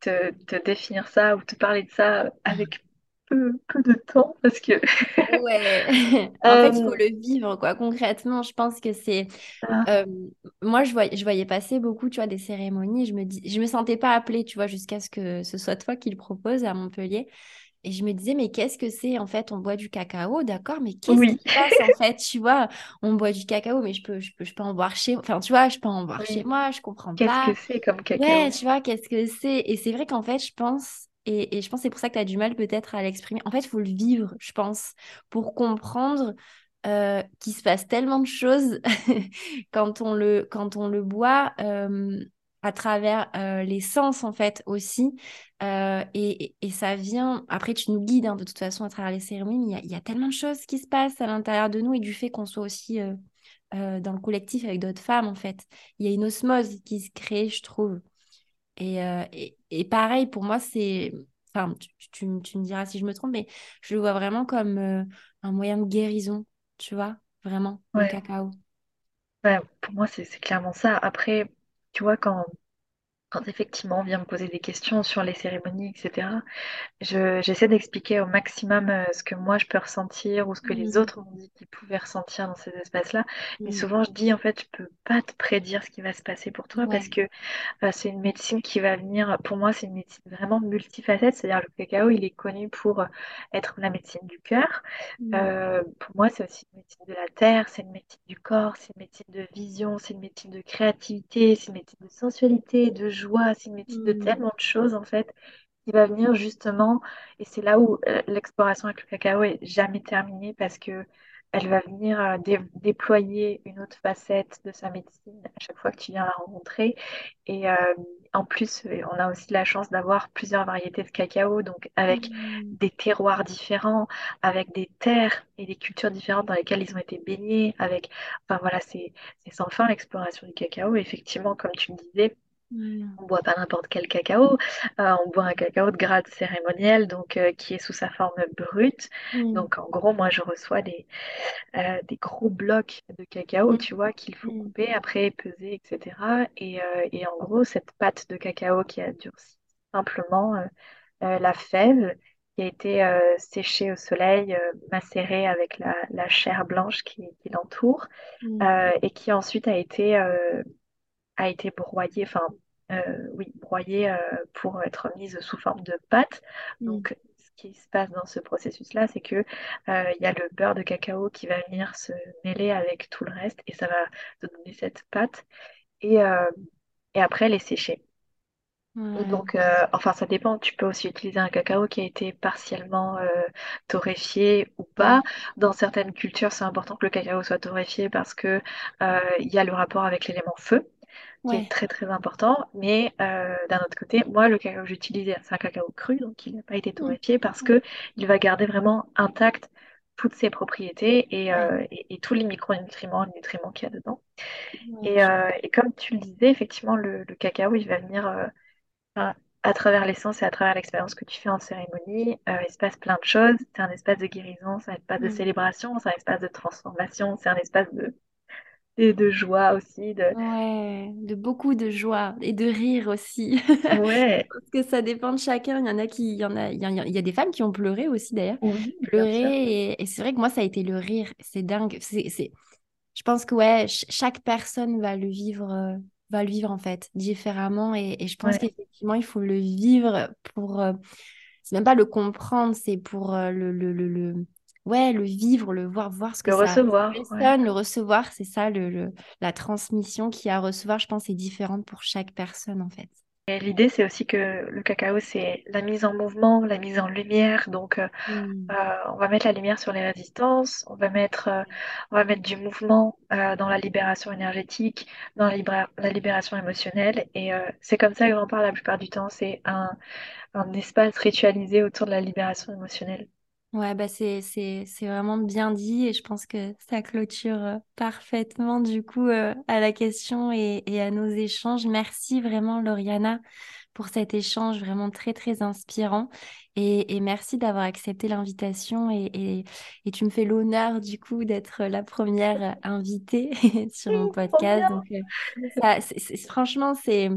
te, te définir ça ou te parler de ça avec peu, peu de temps? Parce que Ouais, en fait, il faut euh, le vivre, quoi. Concrètement, je pense que c'est ah, Euh, moi, je voyais, je voyais passer beaucoup, tu vois, des cérémonies. Je me dis, je me sentais pas appelée, tu vois, jusqu'à ce que ce soit toi qui le propose à Montpellier. Et je me disais, mais qu'est-ce que c'est? En fait, on boit du cacao, d'accord, mais qu'est-ce qui oui, se passe en fait? Tu vois, on boit du cacao, mais je peux, je peux, je peux en boire chez, enfin, tu vois, je peux en boire chez moi, je comprends Qu'est-ce que pas. c'est comme Ouais, cacao? tu vois, qu'est-ce que c'est? Et c'est vrai qu'en fait, je pense, et, je pense que c'est pour ça que tu as du mal peut-être à l'exprimer. En fait, il faut le vivre, je pense, pour comprendre euh, qu'il se passe tellement de choses quand on le, quand on le boit euh, à travers euh, les sens, en fait, aussi. Euh, et, ça vient, après, tu nous guides hein, de toute façon à travers les cérémonies, mais il y a, tellement de choses qui se passent à l'intérieur de nous et du fait qu'on soit aussi euh, dans le collectif avec d'autres femmes, en fait. Il y a une osmose qui se crée, je trouve. Et, euh, et, et pareil, pour moi, c'est... Enfin, tu, tu, me tu me diras si je me trompe, mais je le vois vraiment comme euh, un moyen de guérison, tu vois, vraiment, le cacao. ouais, pour moi c'est clairement ça. Après, tu vois, quand, quand effectivement on vient me poser des questions sur les cérémonies, etc., Je, j'essaie d'expliquer au maximum euh, ce que moi je peux ressentir ou ce que les Mm, autres m'ont dit qu'ils pouvaient ressentir dans ces espaces-là. Mais mm. souvent je dis en fait, je peux pas te prédire ce qui va se passer pour toi parce que euh, c'est une médecine qui va venir, pour moi c'est une médecine vraiment multifacette, c'est-à-dire le cacao il est connu pour euh, être la médecine du cœur. Mm, Euh, pour moi c'est aussi une médecine de la terre, c'est une médecine du corps, c'est une médecine de vision, c'est une médecine de créativité, c'est une médecine de sensualité, de joie, c'est une médecine de mm, tellement de choses en fait qui va venir justement, et c'est là où euh, l'exploration avec le cacao est jamais terminée parce que elle va venir euh, dé- déployer une autre facette de sa médecine à chaque fois que tu viens la rencontrer. Et euh, en plus, on a aussi la chance d'avoir plusieurs variétés de cacao, donc avec mm, des terroirs différents, avec des terres et des cultures différentes dans lesquelles ils ont été baignés, avec, enfin voilà, c'est c'est sans fin l'exploration du cacao. Et effectivement, comme tu me disais, mm, on boit pas n'importe quel cacao, euh, on boit un cacao de grade cérémoniel, donc euh, qui est sous sa forme brute. mm, Donc en gros, moi je reçois des, euh, des gros blocs de cacao, mm, tu vois, qu'il faut couper, après peser, etc. Et, et en gros, cette pâte de cacao qui a durci, simplement la fève qui a été séchée au soleil, macérée avec la, la chair blanche qui, qui l'entoure, et qui ensuite a été a été broyée, enfin, euh, oui, broyée euh, pour être mise sous forme de pâte. mm, Donc, ce qui se passe dans ce processus-là, c'est que euh, il y a le beurre de cacao qui va venir se mêler avec tout le reste et ça va donner cette pâte et, euh, et après les sécher. Donc, euh, enfin, ça dépend. Tu peux aussi utiliser un cacao qui a été partiellement euh, torréfié ou pas. Ouais, Dans certaines cultures, c'est important que le cacao soit torréfié parce que euh, il y a le rapport avec l'élément feu qui est très très important. Mais euh, d'un autre côté, moi, le cacao que j'utilisais, c'est un cacao cru, donc il n'a pas été Mm. torréfié parce que il va garder vraiment intact toutes ses propriétés et, euh, et, et tous les micronutriments, les nutriments qu'il y a dedans. ouais, Et, je- euh, et comme tu le disais, effectivement, le, le cacao, il va venir à travers l'essence et à travers l'expérience que tu fais en cérémonie, il se passe plein de choses. C'est un espace de guérison, c'est un espace de Mm. célébration, c'est un espace de transformation, c'est un espace de, et de joie aussi. De... Ouais, de beaucoup de joie et de rire aussi. Ouais, Parce que ça dépend de chacun. Il y en a qui, il y en a, il y a, il y a des femmes qui ont pleuré aussi d'ailleurs. oui. Pleuré et, et c'est vrai que moi ça a été le rire. C'est dingue. C'est, c'est, je pense que ouais, ch- chaque personne va le vivre, euh, va le vivre en fait différemment et, et je pense Ouais. qu'effectivement il faut le vivre pour, euh, c'est même pas le comprendre, c'est pour euh, le, le, le, le- ouais, le vivre, le voir, voir ce que Le ça recevoir, ouais. personne, le recevoir, c'est ça, le, le- la transmission qu'il y a à recevoir, je pense, est différente pour chaque personne en fait. Et l'idée, c'est aussi que le cacao, c'est la mise en mouvement, la mise en lumière. Donc, euh, Mm. euh, on va mettre la lumière sur les résistances, on va mettre, euh, on va mettre du mouvement dans la libération énergétique, dans la, la libération émotionnelle. Et c'est comme ça que j'en parle la plupart du temps. C'est un, un espace ritualisé autour de la libération émotionnelle. Ouais, bah c'est, c'est, c'est vraiment bien dit et je pense que ça clôture euh, parfaitement du coup euh, à la question et, et à nos échanges. Merci vraiment Lauriana pour cet échange vraiment très très inspirant et, et merci d'avoir accepté l'invitation et, et, tu me fais l'honneur du coup d'être la première invitée sur mon podcast. Donc euh, ça, c'est, c'est- franchement, c'est...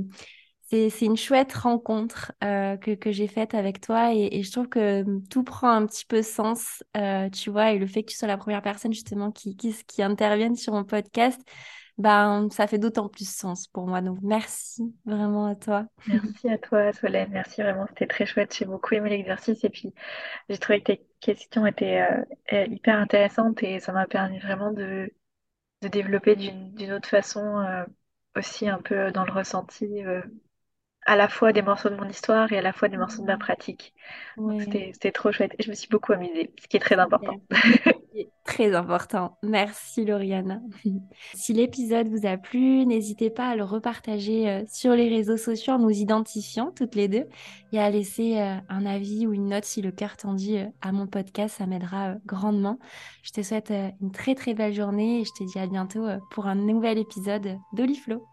C'est, une chouette rencontre euh, que, que j'ai faite avec toi et, je trouve que hum, tout prend un petit peu sens, euh, tu vois, et le fait que tu sois la première personne justement qui, qui, intervienne sur mon podcast, ben, ça fait d'autant plus sens pour moi. Donc merci vraiment à toi. Merci à toi, Solène. Merci vraiment, c'était très chouette. J'ai beaucoup aimé l'exercice et puis j'ai trouvé que tes questions étaient euh, hyper intéressantes et ça m'a permis vraiment de, de développer d'une autre façon aussi un peu dans le ressenti à la fois des morceaux de mon histoire et à la fois des morceaux de ma pratique. Ouais, c'était trop chouette et je me suis beaucoup amusée, ce qui est très important. Très important. Merci Lauriana. Si l'épisode vous a plu, n'hésitez pas à le repartager euh, sur les réseaux sociaux en nous identifiant toutes les deux et à laisser euh, un avis ou une note si le cœur t'en dit euh, à mon podcast. Ça m'aidera grandement. Je te souhaite une très très belle journée et je te dis à bientôt pour un nouvel épisode d'Oliflo.